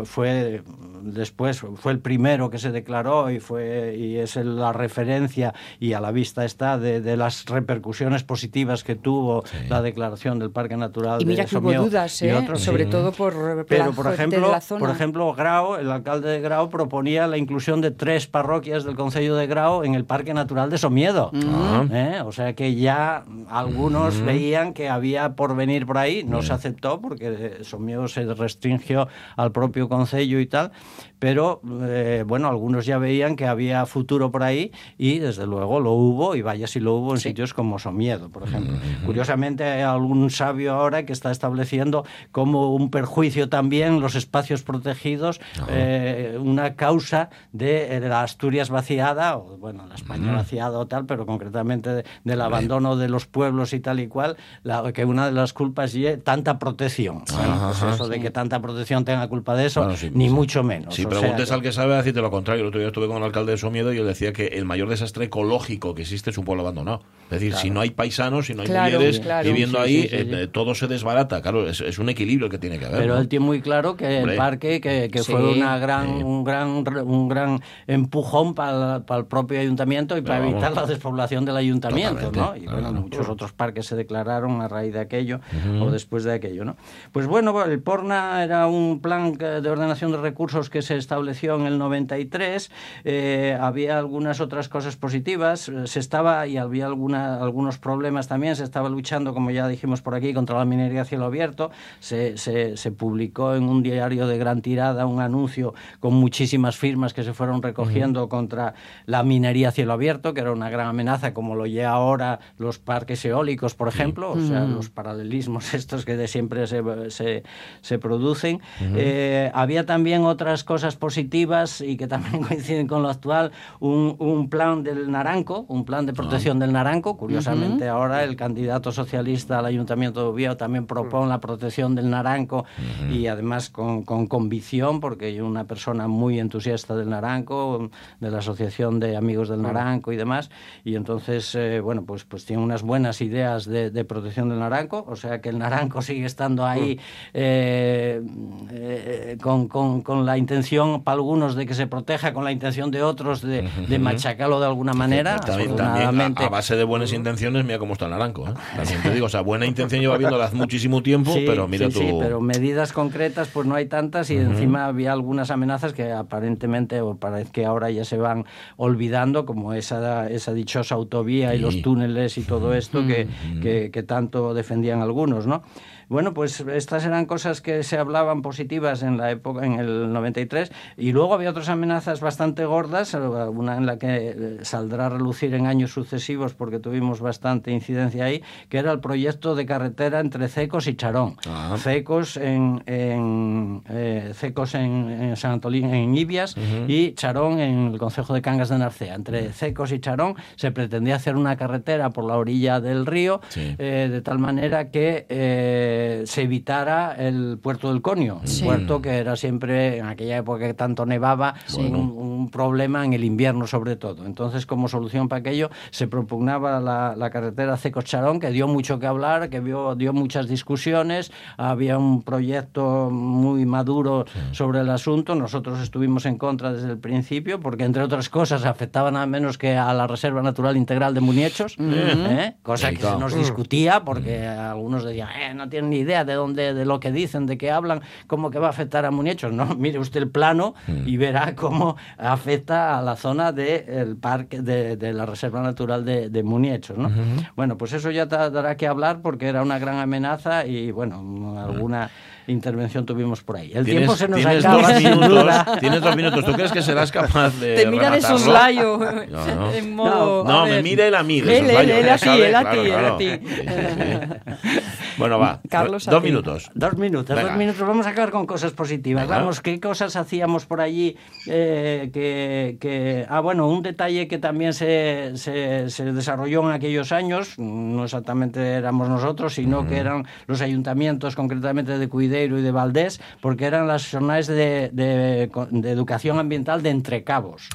Speaker 7: fue después, fue el primero que se declaró y, fue, y es el- la referencia y a la vista está de, de las repercusiones positivas que tuvo la declaración del Parque Natural
Speaker 2: Y mira
Speaker 7: de
Speaker 2: que hubo dudas,
Speaker 7: y
Speaker 2: ¿eh?
Speaker 7: otros,
Speaker 2: sobre
Speaker 7: sí.
Speaker 2: todo por
Speaker 7: Pero,
Speaker 2: la
Speaker 7: por ejemplo,
Speaker 2: de la zona.
Speaker 7: por ejemplo, Grau, el alcalde de Grau proponía la inclusión de tres parroquias del Concello de Grau en el Parque Natural de Somiedo.
Speaker 1: Ah.
Speaker 7: ¿Eh? O sea que ya algunos veían que había por venir por ahí, no se aceptó porque Somiedo se restringió al propio Concello y tal, pero eh, bueno, algunos ya veían que había futuro por ahí y desde luego lo hubo y vaya si lo hubo en sitios como Somiedo, por ejemplo. Curiosamente hay algún sabio ahora que está estableciendo como un perjuicio también los espacios protegidos, eh, una causa de eh, la Asturias vaciada, o bueno, la España vaciada o tal, pero concretamente de- del abandono de los pueblos y tal y cual, la- que una de las culpas es tanta protección. Bueno, pues eso de que tanta protección tenga culpa de eso,
Speaker 1: Bueno, sí,
Speaker 7: ni
Speaker 1: sí.
Speaker 7: mucho menos. O sea
Speaker 1: preguntes al que sabe, decirte lo contrario. El otro día estuve con el alcalde de Somiedo y él decía que el mayor desastre ecológico que existe es un pueblo abandonado. Es decir, si no hay paisanos, si no hay
Speaker 2: Claro,
Speaker 1: mujeres
Speaker 2: claro.
Speaker 1: viviendo
Speaker 7: Sí,
Speaker 1: ahí,
Speaker 7: sí, sí, sí.
Speaker 1: eh, todo se desbarata. Claro, es, es un equilibrio que tiene que haber.
Speaker 7: Pero
Speaker 1: ¿no?
Speaker 7: él tiene muy claro que
Speaker 1: Hombre.
Speaker 7: el parque que, que
Speaker 2: Sí.
Speaker 7: fue una gran,
Speaker 1: Sí.
Speaker 7: un gran un gran empujón para, para el propio ayuntamiento y para evitar la despoblación del ayuntamiento, ¿no? Y
Speaker 1: claro.
Speaker 7: bueno, muchos otros parques se declararon a raíz de aquello o después de aquello, ¿no? Pues bueno, el Porna era un plan de ordenación de recursos que se estableció en el 93. eh, había algunas otras cosas positivas. eh, Se estaba y había alguna, algunos problemas también. Se estaba luchando, como ya dijimos por aquí, contra la minería a cielo abierto. Se, se, se publicó en un diario de gran tirada un anuncio con muchísimas firmas que se fueron recogiendo contra la minería a cielo abierto, que era una gran amenaza, como lo lleva ahora los parques eólicos, por ejemplo, o sea, los paralelismos estos que de siempre se, se, se producen. Eh, había también otras cosas positivas y que también coinciden con lo actual, un, un plan del Naranco, un plan de protección del Naranco. Curiosamente, ahora el candidato socialista al Ayuntamiento de Oviedo también propone la protección del Naranco y además con, con convicción, porque yo una persona muy entusiasta del Naranco, de la Asociación de Amigos del Naranco y demás, y entonces, eh, bueno, pues, pues tiene unas buenas ideas de, de protección del Naranco, o sea que el Naranco sigue estando ahí eh, eh, con, con- con la intención, para algunos, de que se proteja, con la intención de otros de, de machacarlo de alguna manera.
Speaker 1: También, también
Speaker 7: Afortunadamente-
Speaker 1: a, a base de buenas intenciones, mira cómo está el naranco. ¿eh? También te digo, o sea, buena intención lleva viéndola hace muchísimo tiempo,
Speaker 7: Sí,
Speaker 1: pero mira
Speaker 7: sí,
Speaker 1: tú.
Speaker 7: sí, pero medidas concretas pues no hay tantas y encima había algunas amenazas que aparentemente o parece que ahora ya se van olvidando como esa, esa dichosa autovía y los túneles y todo esto que, que, que tanto defendían algunos, ¿no? Bueno, pues estas eran cosas que se hablaban positivas en la época, en el 93, y luego había otras amenazas bastante gordas, una en la que eh, saldrá a relucir en años sucesivos porque tuvimos bastante incidencia ahí, que era el proyecto de carretera entre Cecos y Charón.
Speaker 1: Ah.
Speaker 7: Cecos en, en, eh, Cecos en, en San Antolín, en Ibias, y Charón en el concejo de Cangas de Narcea. Entre Cecos y Charón se pretendía hacer una carretera por la orilla del río,
Speaker 1: Sí.
Speaker 7: eh, de tal manera que eh, se evitara el puerto del Conio, un puerto que era siempre, en aquella época que tanto nevaba, un, un problema en el invierno sobre todo. Entonces, como solución para aquello, se propugnaba la, la carretera Cecos-Charón, que dio mucho que hablar, que dio, dio muchas discusiones, había un proyecto muy maduro sobre el asunto, nosotros estuvimos en contra desde el principio, porque entre otras cosas afectaba nada menos que a la Reserva Natural Integral de Muniechos, ¿eh? cosa que se nos discutía, porque algunos decían, eh, no tienen ni idea de dónde, de lo que dicen, de qué hablan, cómo que va a afectar a Muniechos. No, mire usted el plano y verá cómo afecta a la zona del parque de, de la Reserva Natural de, de Muniechos. ¿no? Bueno, pues eso ya dará que hablar porque era una gran amenaza y bueno, alguna intervención tuvimos por ahí. El tiempo se nos
Speaker 1: tienes
Speaker 7: acaba,
Speaker 1: dos minutos, tienes dos minutos. ¿Tú crees que serás capaz de
Speaker 2: Te mira de soslayo.
Speaker 1: No, no.
Speaker 2: En modo.
Speaker 1: No,
Speaker 2: a
Speaker 1: me mira él a mí de
Speaker 2: Él, a ti, él ti, a ti.
Speaker 1: Bueno, va.
Speaker 2: Carlos, a
Speaker 1: dos minutos.
Speaker 7: Dos minutos,
Speaker 1: Venga.
Speaker 7: dos minutos. Vamos a acabar con cosas positivas.
Speaker 1: Venga.
Speaker 7: Vamos, ¿qué cosas hacíamos por allí? eh, que, que- Ah, bueno, un detalle que también se, se, se desarrolló en aquellos años, no exactamente éramos nosotros, sino que eran los ayuntamientos, concretamente de Cuideiro y de Valdés, porque eran las jornadas de, de- de educación ambiental de Entrecabos.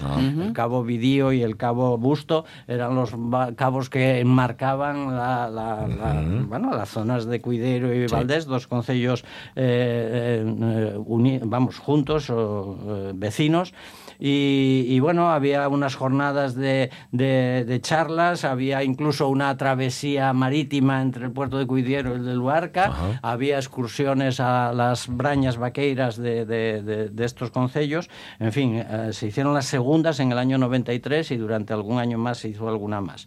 Speaker 7: El cabo Vidío y el cabo Busto eran los cabos que enmarcaban la, la- la- bueno, las zonas de Cuideiro y Valdés, dos concellos eh, eh, vamos, juntos o eh, vecinos. Y, y, bueno, había unas jornadas de, de- de charlas, había incluso una travesía marítima entre el puerto de Cuidiero y el de Luarca, había excursiones a las brañas vaqueiras de, de- estos concellos, en fin, eh, se hicieron las segundas en el año 93 y durante algún año más se hizo alguna más.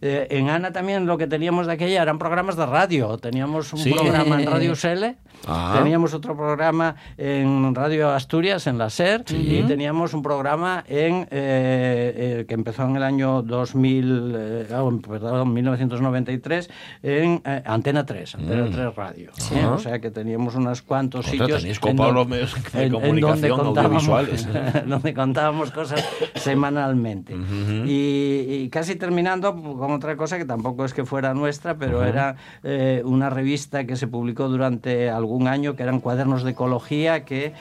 Speaker 7: Eh, en Ana también lo que teníamos de aquella eran programas de radio, teníamos un
Speaker 1: Sí.
Speaker 7: programa en Radio Sele,
Speaker 1: Ah.
Speaker 7: teníamos otro programa en Radio Asturias, en la SER, y teníamos un programa en eh, eh, que empezó en el año 2000, eh, oh, perdón, 1993 en Antena 3, Antena 3 Radio. ¿eh? O sea que teníamos unos cuantos sitios.
Speaker 1: tenéis
Speaker 7: en
Speaker 1: copados
Speaker 7: don-
Speaker 1: los medios de
Speaker 7: en- en
Speaker 1: comunicación
Speaker 7: donde contábamos-
Speaker 1: audiovisuales.
Speaker 7: donde contábamos cosas semanalmente. y, y casi terminando con otra cosa que tampoco es que fuera nuestra, pero era una revista que se publicó durante algún año, que eran cuadernos de ecología que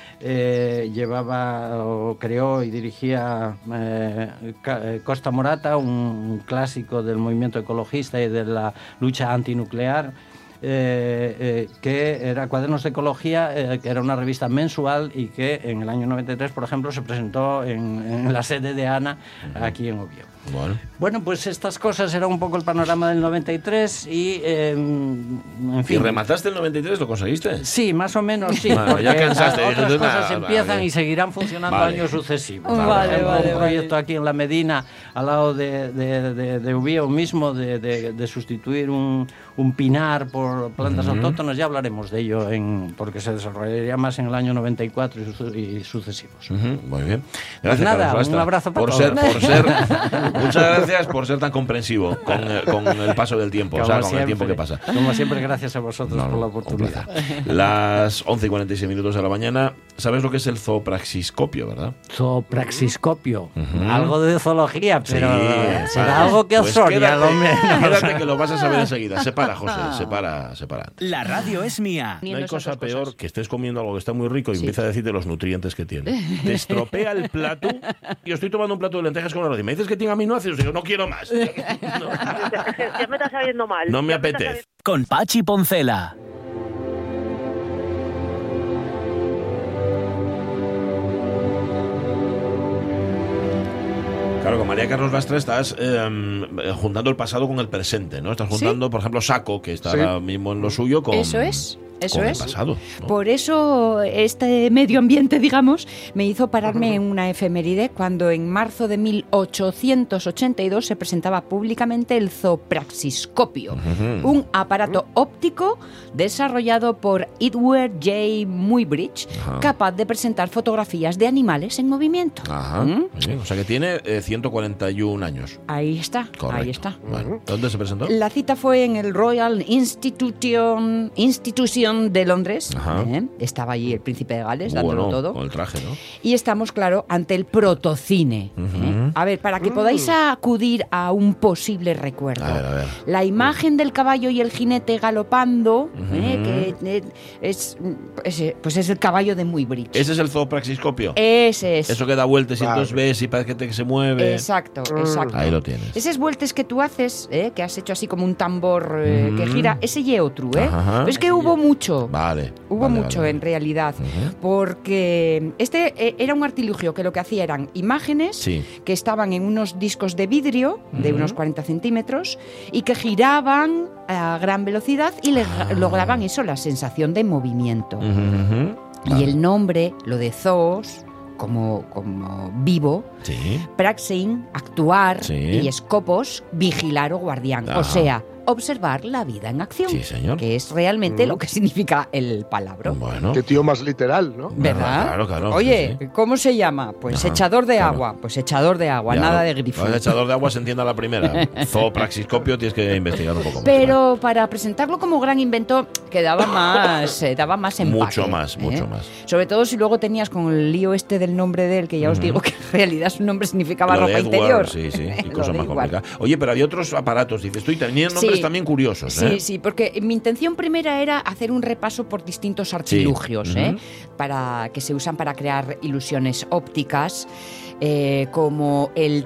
Speaker 7: llevaba o creó y dirigía eh, eh, Costa Morata, un clásico del movimiento ecologista y de la lucha antinuclear. eh, eh, que era Cuadernos de Ecología, eh, que era una revista mensual y que en el año 93, por ejemplo, se presentó en, en la sede de ANA aquí en Oviedo.
Speaker 1: Bueno.
Speaker 7: Bueno, pues estas cosas era un poco el panorama del 93 y, eh, en
Speaker 1: ¿Y
Speaker 7: fin.
Speaker 1: remataste el 93? ¿Lo conseguiste?
Speaker 7: Sí, más o menos sí.
Speaker 1: Bueno, ya cansaste,
Speaker 7: otras cosas
Speaker 1: "Nah,
Speaker 7: empiezan
Speaker 1: vale".
Speaker 7: y seguirán funcionando
Speaker 1: Vale.
Speaker 7: años sucesivos.
Speaker 2: Vale,
Speaker 7: ejemplo,
Speaker 2: vale,
Speaker 7: un proyecto aquí en La Medina, al lado de, de, de, de Ubieo mismo, de, de- de sustituir un, un pinar por plantas autóctonas, ya hablaremos de ello, en, porque se desarrollaría más en el año 94 y, su- y sucesivos.
Speaker 1: Ujú, muy bien. Gracias,
Speaker 7: nada,
Speaker 1: Carlos
Speaker 7: un abrazo para
Speaker 1: por
Speaker 7: todos.
Speaker 1: ser, por ser, muchas gracias por ser tan comprensivo con, eh, con el paso del tiempo, o sea, con el tiempo que
Speaker 7: siempre.
Speaker 1: pasa.
Speaker 7: Como siempre, gracias a vosotros
Speaker 1: No,
Speaker 7: por la
Speaker 1: un
Speaker 7: oportunidad.
Speaker 1: Las 11 y 46 minutos de la mañana. ¿Sabes lo que es el zoopraxiscopio, verdad?
Speaker 7: Zoopraxiscopio. Algo de zoología, pero
Speaker 1: Sí,
Speaker 7: será
Speaker 1: vale.
Speaker 7: algo que
Speaker 1: Pues
Speaker 7: Osoria,
Speaker 1: quédate, quédate que lo vas a saber enseguida. Separa, José, separa, separa.
Speaker 8: La radio es mía.
Speaker 1: No hay cosa peor que estés comiendo algo que está muy rico y
Speaker 2: Sí.
Speaker 1: empieza a decirte los nutrientes que tiene. Te estropea el plato. Yo estoy tomando un plato de lentejas con arroz y me dices que tiene aminoácidos. Digo, no quiero más. No,
Speaker 9: Ya me está sabiendo mal.
Speaker 1: no me apetece.
Speaker 8: Con Pachi Poncela.
Speaker 1: Claro, con María Carlos Lastra estás eh, juntando el pasado con el presente, ¿no? Estás juntando, por ejemplo, Saco, que está
Speaker 3: Sí.
Speaker 1: ahora mismo en lo suyo, con,
Speaker 2: Eso es, eso es.
Speaker 1: el pasado. ¿no?
Speaker 2: Por eso este medio ambiente, digamos, me hizo pararme en una efeméride cuando en marzo de 1882 se presentaba públicamente el zoopraxiscopio, un aparato óptico desarrollado por Edward J. Muybridge, capaz de presentar fotografías de animales en movimiento.
Speaker 1: Ajá.
Speaker 2: ¿Mm?
Speaker 1: O sea que tiene eh, 141 años.
Speaker 2: Ahí está,
Speaker 1: Correcto.
Speaker 2: ahí está.
Speaker 1: Bueno, ¿Dónde se presentó?
Speaker 2: La cita fue en el Royal Institution, Institution de Londres.
Speaker 1: Ajá.
Speaker 2: ¿eh? Estaba allí el príncipe de Gales
Speaker 1: Muy
Speaker 2: dándolo todo.
Speaker 1: Con el traje, ¿no?
Speaker 2: Y estamos, claro, ante el protocine. ¿eh? A ver, para que podáis acudir a un posible recuerdo.
Speaker 1: A ver, a ver.
Speaker 2: La imagen del caballo y el jinete galopando, ¿eh? que eh, es, ese, pues es el caballo de Muybridge.
Speaker 1: Ese es el zoopraxiscopio.
Speaker 2: Ese es.
Speaker 1: Eso que da vueltas y entonces ves y parece que se mueve.
Speaker 2: Exacto, exacto.
Speaker 1: Ahí lo tienes.
Speaker 2: Esas vueltas que tú haces, ¿eh? que has hecho así como un tambor eh, que gira, ese ye otro, ¿eh? Pero es que hubo mucho.
Speaker 1: Vale.
Speaker 2: Hubo
Speaker 1: vale,
Speaker 2: mucho
Speaker 1: vale.
Speaker 2: en realidad, porque este eh, era un artilugio que lo que hacía eran imágenes
Speaker 1: Sí.
Speaker 2: que estaban en unos discos de vidrio de unos 40 centímetros y que giraban a gran velocidad y le
Speaker 1: Ah.
Speaker 2: lograban eso, la sensación de movimiento. Y el nombre, lo de zoos, como, como vivo,
Speaker 1: Sí.
Speaker 2: praxein, actuar,
Speaker 1: Sí.
Speaker 2: y scopos, vigilar o guardián.
Speaker 1: Ajá.
Speaker 2: O sea, observar la vida en acción.
Speaker 1: Sí, señor.
Speaker 2: Que es realmente lo que significa el palabra.
Speaker 1: Bueno.
Speaker 3: Qué tío más literal, ¿no?
Speaker 2: ¿Verdad?
Speaker 1: Claro, claro.
Speaker 2: Oye,
Speaker 1: sí, sí.
Speaker 2: ¿cómo se llama? Pues
Speaker 1: Ajá,
Speaker 2: echador de
Speaker 1: claro.
Speaker 2: agua. Pues echador de agua,
Speaker 1: Ya,
Speaker 2: nada
Speaker 1: ¿no?
Speaker 2: de grifo.
Speaker 1: El echador de agua se entiende a la primera. Zoopraxiscopio tienes que investigar un poco más.
Speaker 2: Pero para presentarlo como gran invento quedaba más, eh, daba más empaque.
Speaker 1: Mucho más,
Speaker 2: ¿eh?
Speaker 1: mucho más.
Speaker 2: Sobre todo si luego tenías con el lío este del nombre de él, que ya os digo que en realidad su nombre significaba
Speaker 1: Lo de
Speaker 2: ropa
Speaker 1: Edward,
Speaker 2: interior.
Speaker 1: Sí, sí, y cosas más complicadas. Oye, pero había otros aparatos, dices tú, y tenían nombres
Speaker 2: Sí.
Speaker 1: también curiosos,
Speaker 2: Sí,
Speaker 1: ¿eh?
Speaker 2: sí, porque mi intención primera era hacer un repaso por distintos artilugios. ¿eh? para que se usan para crear ilusiones ópticas, eh, como el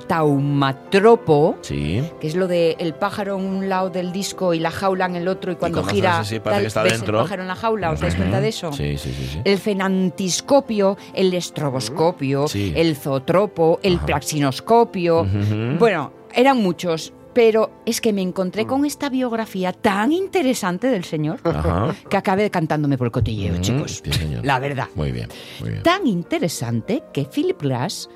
Speaker 2: taumatropo,
Speaker 1: Sí.
Speaker 2: que es lo de el pájaro en un lado del disco y la jaula en el otro, y cuando gira,
Speaker 1: así
Speaker 2: tal,
Speaker 1: que está
Speaker 2: ves
Speaker 1: dentro.
Speaker 2: el pájaro en la jaula, ¿os dais cuenta de eso?
Speaker 1: Sí, sí, sí.
Speaker 2: El fenantiscopio, el estroboscopio, el zootropo, el
Speaker 1: Ajá.
Speaker 2: praxinoscopio. Bueno, eran muchos, pero es que me encontré con esta biografía tan interesante del señor
Speaker 1: Ajá.
Speaker 2: que acabé cantándome por el cotilleo,
Speaker 1: Mm,
Speaker 2: chicos.
Speaker 1: sí, señor.
Speaker 2: La verdad.
Speaker 1: Muy bien, muy bien.
Speaker 2: Tan interesante que Philip Glass,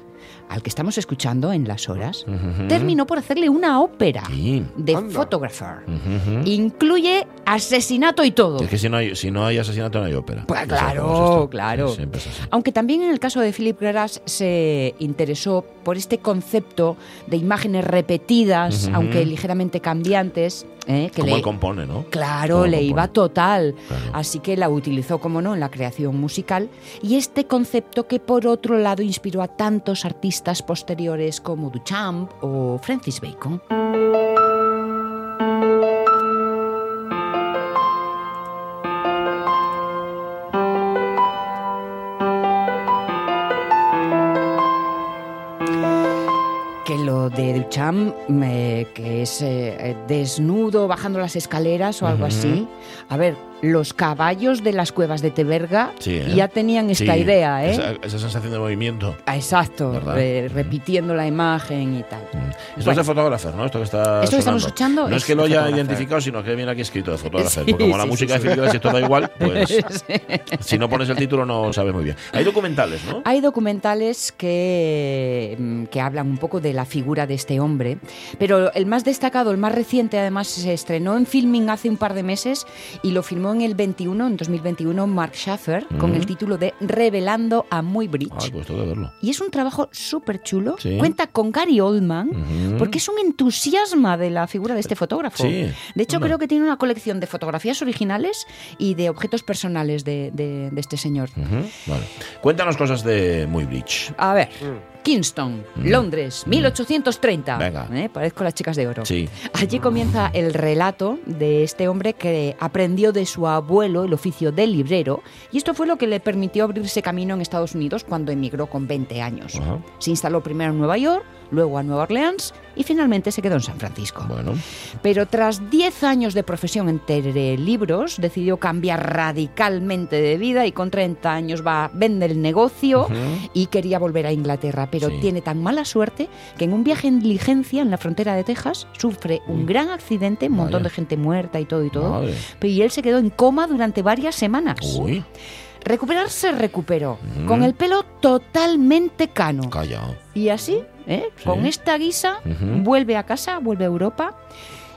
Speaker 2: al que estamos escuchando en las horas,
Speaker 1: Ujú.
Speaker 2: terminó por hacerle una ópera
Speaker 1: Sí.
Speaker 2: de
Speaker 3: Anda.
Speaker 2: Photographer.
Speaker 1: Ujú.
Speaker 2: Incluye asesinato y todo.
Speaker 1: Es que si no hay, si no hay asesinato no hay ópera.
Speaker 2: Pues
Speaker 1: es
Speaker 2: claro, claro.
Speaker 1: Sí, es.
Speaker 2: Aunque también en el caso de Philip Glass se interesó por este concepto de imágenes repetidas, aunque ligeramente cambiantes. ¿eh? que
Speaker 1: Como
Speaker 2: le-
Speaker 1: él compone, ¿no?
Speaker 2: Claro, le
Speaker 1: compone.
Speaker 2: iba total.
Speaker 1: Claro.
Speaker 2: Así que la utilizó, como no, en la creación musical. Y este concepto que, por otro lado, inspiró a tantos artistas posteriores como Duchamp o Francis Bacon. Duchamp, eh, que es eh, eh, desnudo bajando las escaleras o algo así. A ver, los caballos de las cuevas de Teberga
Speaker 1: Sí, ¿eh?
Speaker 2: ya tenían esta
Speaker 1: Sí,
Speaker 2: idea, ¿eh?
Speaker 1: Esa, esa sensación de movimiento.
Speaker 2: Ah, Exacto, re- repitiendo la imagen y tal.
Speaker 1: Esto es de fotógrafo, ¿no? Esto que está
Speaker 2: Esto que estamos escuchando
Speaker 1: No es
Speaker 2: es
Speaker 1: que lo haya identificado, sino que viene aquí escrito de fotógrafo.
Speaker 2: Sí,
Speaker 1: porque como la música
Speaker 2: sí,
Speaker 1: de
Speaker 2: sí.
Speaker 1: Philip Glass y todo da igual, pues si no pones el título no sabes muy bien. Hay documentales, ¿no?
Speaker 2: Hay documentales que, mm, que hablan un poco de la figura de este hombre, pero el más destacado, el más reciente, además se estrenó en filming hace un par de meses y lo filmó en el 21, en 2021, Mark Schaffer, con el título de Revelando a Muy Bridge.
Speaker 1: Ay, pues tengo que verlo.
Speaker 2: Y es un trabajo súper chulo.
Speaker 1: Sí.
Speaker 2: Cuenta con Gary Oldman, porque es un entusiasma de la figura de este fotógrafo.
Speaker 1: Sí,
Speaker 2: De hecho, creo que tiene una colección de fotografías originales y de objetos personales de, de- de este señor.
Speaker 1: Vale. Cuéntanos cosas de Muy Bridge.
Speaker 2: A ver, Kingston, Londres, 1830.
Speaker 1: Mm. Venga.
Speaker 2: ¿Eh? Parezco las chicas de oro.
Speaker 1: Sí.
Speaker 2: Allí comienza el relato de este hombre que aprendió de su abuelo el oficio de librero y esto fue lo que le permitió abrirse camino en Estados Unidos cuando emigró con 20 años. Se instaló primero en Nueva York, luego a Nueva Orleans y finalmente se quedó en San Francisco.
Speaker 1: Bueno.
Speaker 2: Pero tras 10 años de profesión entre libros, decidió cambiar radicalmente de vida y con 30 años va vender el negocio y quería volver a Inglaterra, pero
Speaker 1: Sí.
Speaker 2: tiene tan mala suerte que en un viaje en diligencia en la frontera de Texas sufre un gran accidente, un montón de gente muerta y todo y todo.
Speaker 1: Madre.
Speaker 2: Y él se quedó en coma durante varias semanas.
Speaker 1: Uy,
Speaker 2: Recuperarse recuperó, con el pelo totalmente cano.
Speaker 1: calla.
Speaker 2: Y así, ¿eh?
Speaker 1: Sí.
Speaker 2: con esta guisa, vuelve a casa, vuelve a Europa.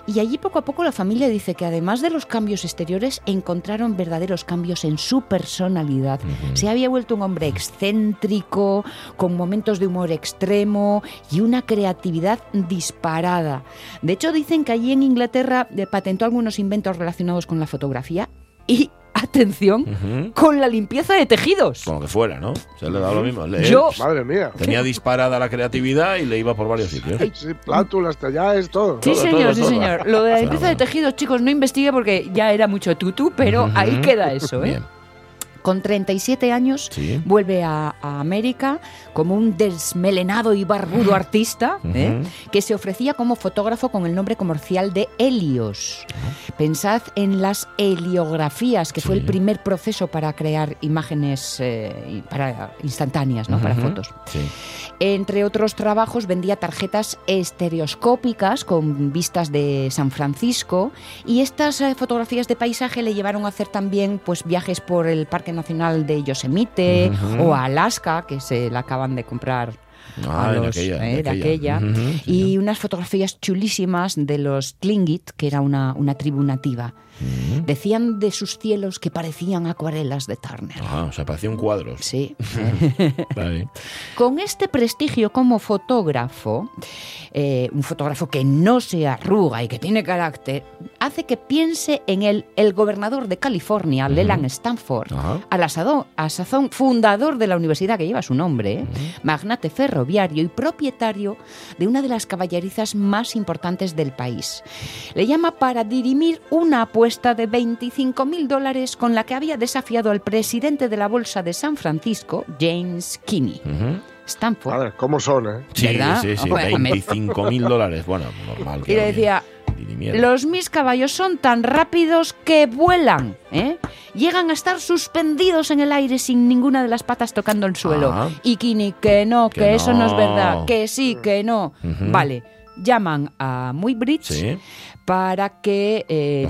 Speaker 2: Y allí poco a poco la familia dice que además de los cambios exteriores, encontraron verdaderos cambios en su personalidad. Se había vuelto un hombre excéntrico, con momentos de humor extremo y una creatividad disparada. De hecho, dicen que allí en Inglaterra eh, patentó algunos inventos relacionados con la fotografía y, atención, con la limpieza de tejidos.
Speaker 1: Con lo que fuera, ¿no? Se le da lo mismo. Le-
Speaker 2: Yo-
Speaker 1: él
Speaker 3: Madre mía.
Speaker 1: tenía disparada la creatividad y le iba por varios sitios.
Speaker 3: Sí, plátulas, tallaes, todo.
Speaker 2: Sí,
Speaker 1: Todo,
Speaker 2: señor,
Speaker 1: todo,
Speaker 2: sí,
Speaker 1: todo.
Speaker 2: señor. Lo de la limpieza de tejidos, chicos, no investigue porque ya era mucho tutú, pero ahí queda eso, ¿eh?
Speaker 1: Bien.
Speaker 2: Con 37 años
Speaker 1: Sí.
Speaker 2: vuelve a, a América como un desmelenado y barbudo artista ¿eh? que se ofrecía como fotógrafo con el nombre comercial de Helios. Pensad en las heliografías, que fue el primer proceso para crear imágenes eh, para instantáneas, ¿no? para fotos.
Speaker 1: Sí.
Speaker 2: Entre otros trabajos vendía tarjetas estereoscópicas con vistas de San Francisco y estas eh, fotografías de paisaje le llevaron a hacer también pues viajes por el Parque Nacional de Yosemite
Speaker 1: Ujú.
Speaker 2: o a Alaska que se la acaban de comprar
Speaker 1: Ah,
Speaker 2: a los,
Speaker 1: aquella,
Speaker 2: eh, de
Speaker 1: aquella.
Speaker 2: y unas fotografías chulísimas de los Tlingit, que era una, una tribu nativa. Decían de sus cielos que parecían acuarelas de Turner.
Speaker 1: Ajá, o sea, parecía un cuadro.
Speaker 2: Sí.
Speaker 1: Vale.
Speaker 2: Con este prestigio como fotógrafo, eh, un fotógrafo que no se arruga y que tiene carácter, hace que piense en el, el gobernador de California, Leland Stanford,
Speaker 1: Ajá.
Speaker 2: a sazón fundador de la universidad que lleva su nombre, ¿eh? magnate ferroviario y propietario de una de las caballerizas más importantes del país. Le llama para dirimir una apuesta de 25 mil dólares con la que había desafiado al presidente de la Bolsa de San Francisco, James Kinney.
Speaker 1: Ujú.
Speaker 2: Stanford.
Speaker 3: Madre, ¿cómo son, eh?
Speaker 1: Sí,
Speaker 2: ¿Verdad?
Speaker 1: sí, sí.
Speaker 2: Bueno, me-
Speaker 1: 25 mil dólares. Bueno, normal. que
Speaker 2: Y le decía, los mis caballos son tan rápidos que vuelan, ¿eh? Llegan a estar suspendidos en el aire sin ninguna de las patas tocando el suelo.
Speaker 1: Ah.
Speaker 2: Y Kini, que no, que,
Speaker 1: Que
Speaker 2: eso no es
Speaker 1: no.
Speaker 2: verdad, que sí, que no.
Speaker 1: Ujú.
Speaker 2: Vale, llaman a Muy Bridge
Speaker 1: Sí.
Speaker 2: Para que eh,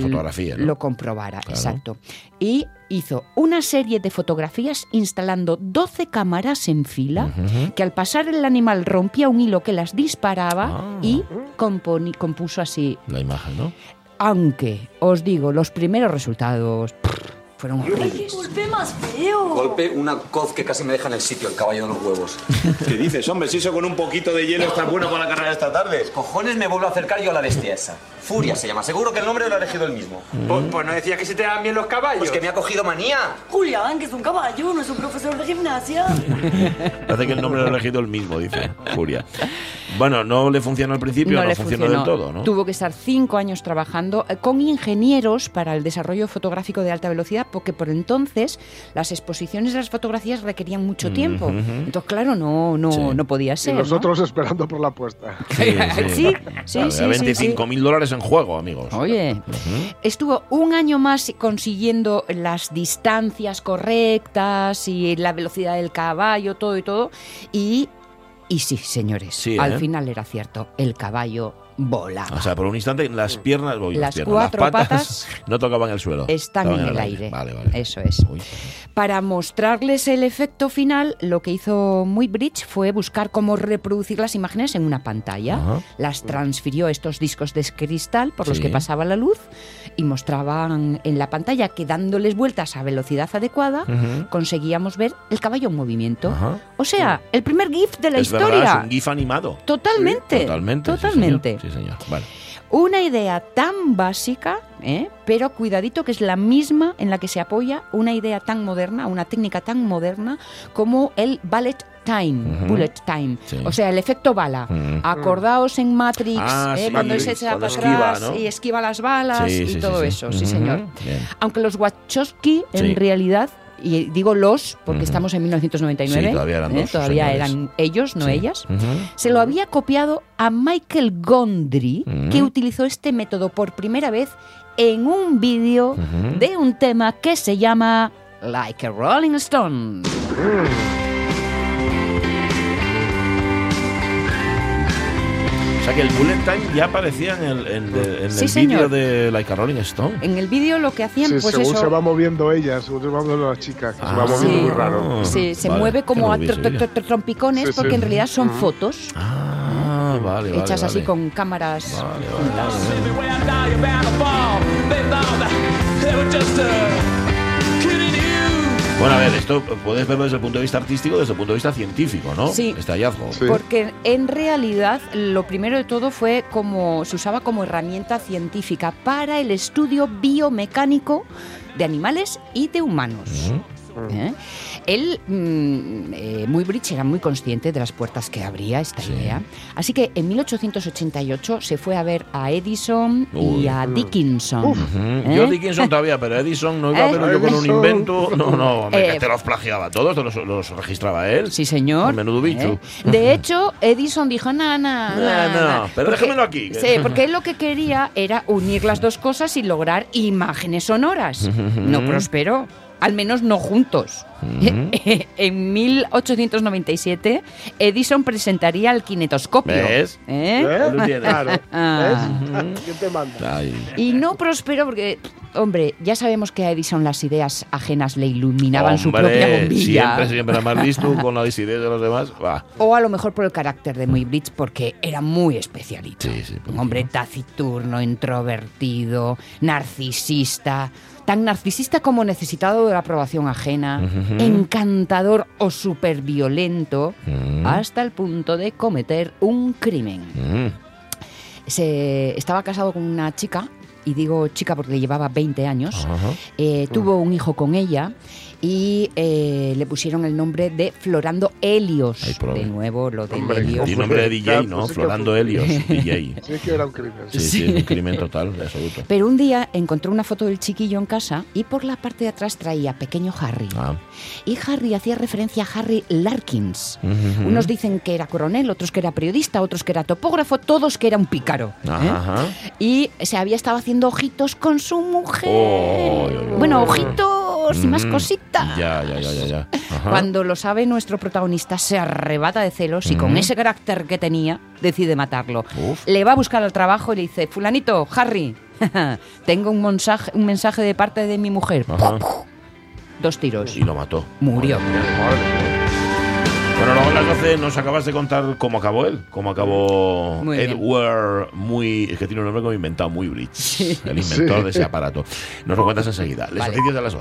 Speaker 2: lo comprobara.
Speaker 1: Claro.
Speaker 2: Exacto. Y hizo una serie de fotografías instalando 12 cámaras en fila que al pasar el animal rompía un hilo que las disparaba
Speaker 1: Ah.
Speaker 2: y compuso así.
Speaker 1: La imagen, ¿no?
Speaker 2: Aunque, os digo, los primeros resultados... fueron horribles.
Speaker 4: golpe más feo!
Speaker 10: Golpe, una coz que casi me deja en el sitio, el caballo de los huevos.
Speaker 11: ¿Qué dices, hombre? Si eso con un poquito de hielo está bueno para la carrera de esta tarde.
Speaker 10: Cojones me vuelvo a acercar yo a la bestia esa. Furia se llama, seguro que el nombre lo ha elegido él mismo.
Speaker 11: Pues, pues no decías que se te dan bien los caballos.
Speaker 10: Pues que me ha cogido manía.
Speaker 4: Julián, que es un caballo, no es un profesor de gimnasia.
Speaker 1: Parece que el nombre lo ha elegido el mismo, dice Furia. Bueno, no le funcionó al principio, no,
Speaker 2: le
Speaker 1: funcionó,
Speaker 2: funcionó.
Speaker 1: del todo, ¿no?
Speaker 2: Tuvo que estar cinco años trabajando eh, con ingenieros para el desarrollo fotográfico de alta velocidad, porque por entonces las exposiciones de las fotografías requerían mucho tiempo.
Speaker 1: ujú.
Speaker 2: Entonces, claro, no, no,
Speaker 1: Sí.
Speaker 2: no podía
Speaker 3: Y
Speaker 2: ser. ¿no?
Speaker 3: nosotros esperando por la apuesta.
Speaker 2: Sí, sí, sí, sí,
Speaker 1: 25 mil dólares en juego, amigos.
Speaker 2: Oye, estuvo un año más consiguiendo las distancias correctas y la velocidad del caballo, todo y todo. Y, y sí, señores,
Speaker 1: Sí,
Speaker 2: al
Speaker 1: ¿eh?
Speaker 2: final era cierto, el caballo volaba.
Speaker 1: O sea, por un instante las piernas, uy,
Speaker 2: Las
Speaker 1: piernas,
Speaker 2: cuatro
Speaker 1: las patas
Speaker 2: patas
Speaker 1: no tocaban el suelo.
Speaker 2: Están en el aire.
Speaker 1: Vale, vale.
Speaker 2: Eso es. Para mostrarles el efecto final, lo que hizo Muy Bridge fue buscar cómo reproducir las imágenes en una pantalla.
Speaker 1: Ajá.
Speaker 2: Las transfirió a estos discos de cristal por los que pasaba la luz y mostraban en la pantalla que dándoles vueltas a velocidad adecuada conseguíamos ver el caballo en movimiento.
Speaker 1: Ajá.
Speaker 2: O sea, el primer GIF de la
Speaker 1: es
Speaker 2: historia.
Speaker 1: verdad, es un GIF animado.
Speaker 2: Totalmente.
Speaker 1: Totalmente. sí,
Speaker 2: Totalmente.
Speaker 1: Sí, señor. Vale.
Speaker 2: Una idea tan básica, ¿eh? pero cuidadito que es la misma en la que se apoya una idea tan moderna, una técnica tan moderna como el bullet time, bullet time,
Speaker 1: Sí.
Speaker 2: o sea, el efecto bala. Acordaos en Matrix,
Speaker 1: Ah,
Speaker 2: ¿eh?
Speaker 1: sí,
Speaker 2: cuando se echa para atrás
Speaker 1: ¿no?
Speaker 2: y esquiva las balas
Speaker 1: Sí,
Speaker 2: y todo eso, sí señor.
Speaker 1: Bien.
Speaker 2: Aunque los Wachowski en realidad y digo los, porque estamos en 1999,
Speaker 1: Sí, todavía eran
Speaker 2: ¿eh?
Speaker 1: dos
Speaker 2: todavía
Speaker 1: señores.
Speaker 2: eran ellos, no
Speaker 1: Sí.
Speaker 2: ellas. Se lo había copiado a Michael Gondry,
Speaker 1: Mm.
Speaker 2: que utilizó este método por primera vez en un vídeo de un tema que se llama Like a Rolling Stone.
Speaker 1: Sea que el bullet time ya aparecía en el, en, en
Speaker 2: Sí,
Speaker 1: el vídeo de Like a Rolling Stone.
Speaker 2: En el vídeo lo que hacían,
Speaker 3: Sí,
Speaker 2: pues
Speaker 3: según
Speaker 2: eso.
Speaker 3: se va moviendo ella, según se va moviendo la chica, que se va
Speaker 1: Ah,
Speaker 3: moviendo
Speaker 2: Sí.
Speaker 3: muy raro.
Speaker 2: se, se
Speaker 1: Vale,
Speaker 2: mueve como
Speaker 1: no
Speaker 2: a trompicones
Speaker 3: Sí, sí.
Speaker 2: porque en realidad son
Speaker 3: Ujú.
Speaker 2: fotos
Speaker 1: Ah, vale, vale.
Speaker 2: hechas así con cámaras
Speaker 1: Vale, vale,
Speaker 2: juntas.
Speaker 1: Bueno, a ver, esto puedes verlo desde el punto de vista artístico, desde el punto de vista científico, ¿no?
Speaker 2: Sí.
Speaker 1: Este hallazgo.
Speaker 3: Sí.
Speaker 2: Porque en realidad lo primero de todo fue como se usaba como herramienta científica para el estudio biomecánico de animales y de humanos. ¿Eh? Él, mm, eh, muy Bridge, era muy consciente de las puertas que abría esta
Speaker 1: Sí.
Speaker 2: idea. Así que en 1888 se fue a ver a Edison
Speaker 1: Uy.
Speaker 2: y a Dickinson.
Speaker 1: Ujú.
Speaker 2: ¿Eh?
Speaker 1: Yo Dickinson todavía, pero Edison no iba a
Speaker 2: ¿Eh?
Speaker 1: verlo yo con un invento. No, no, hombre,
Speaker 2: Eh,
Speaker 1: que te los plagiaba todos, te los, los registraba él.
Speaker 2: Sí, señor.
Speaker 1: El menudo bicho.
Speaker 2: ¿Eh? De hecho, Edison dijo, no, no,
Speaker 1: No, no, pero déjamelo aquí.
Speaker 2: Sí, porque él lo que quería era unir las dos cosas y lograr imágenes sonoras. No prosperó. Al menos no juntos. en 1897, Edison presentaría el kinetoscopio.
Speaker 1: ¿Ves?
Speaker 2: ¿Eh?
Speaker 3: ¿Eh? Claro.
Speaker 2: Ah.
Speaker 3: ¿Ves? ¿Quién te manda?
Speaker 1: Ay.
Speaker 2: Y no prosperó porque, hombre, ya sabemos que a Edison las ideas ajenas le iluminaban su
Speaker 1: Hombre,
Speaker 2: propia bombilla.
Speaker 1: Siempre, siempre era más listo con la ideas de los demás. Va.
Speaker 2: O a lo mejor por el carácter de Muy Blitz, porque era muy especialito.
Speaker 1: Sí, sí.
Speaker 2: Un hombre taciturno, introvertido, narcisista. Tan narcisista como necesitado de la aprobación ajena, encantador o súper violento, hasta el punto de cometer un crimen. Se, estaba casado con una chica, y digo chica porque llevaba 20 años, eh, tuvo un hijo con ella y eh, le pusieron el nombre de Florando Helios.
Speaker 1: Ay,
Speaker 2: de nuevo, lo de
Speaker 3: Hombre,
Speaker 2: Helios.
Speaker 1: Y nombre de DJ,
Speaker 3: Claro,
Speaker 1: ¿no?
Speaker 3: pues sí
Speaker 1: Florando
Speaker 3: fue.
Speaker 1: Helios, DJ.
Speaker 3: Sí que era un crimen.
Speaker 1: Sí, sí, es un crimen total, de absoluto.
Speaker 2: Pero un día encontró una foto del chiquillo en casa y por la parte de atrás traía pequeño Harry.
Speaker 1: Ah.
Speaker 2: Y Harry hacía referencia a Harry Larkins.
Speaker 1: Ujú.
Speaker 2: Unos dicen que era coronel, otros que era periodista, otros que era topógrafo, todos que era un pícaro. ¿eh?
Speaker 1: Ajá, ajá.
Speaker 2: Y se había estado haciendo ojitos con su mujer.
Speaker 1: Oh,
Speaker 2: bueno, ojitos y más
Speaker 1: Mm. Ya, ya, ya, ya.
Speaker 2: Cuando lo sabe nuestro protagonista se arrebata de celos y con ese carácter que tenía decide matarlo.
Speaker 1: Uf.
Speaker 2: Le va a buscar al trabajo y le dice, fulanito, Harry, tengo un mensaje, un mensaje de parte de mi mujer.
Speaker 1: Ajá.
Speaker 2: Dos tiros.
Speaker 1: Y lo mató.
Speaker 2: Murió.
Speaker 1: Bueno, luego a las 12 nos acabas de contar cómo acabó él, cómo acabó
Speaker 2: Muy bien.
Speaker 1: Edward Muy, es que tiene un nombre como inventado, muy Bridge, el inventor
Speaker 3: Sí.
Speaker 1: de ese aparato. Nos lo cuentas enseguida. Les
Speaker 2: Vale.
Speaker 1: noticias las 12.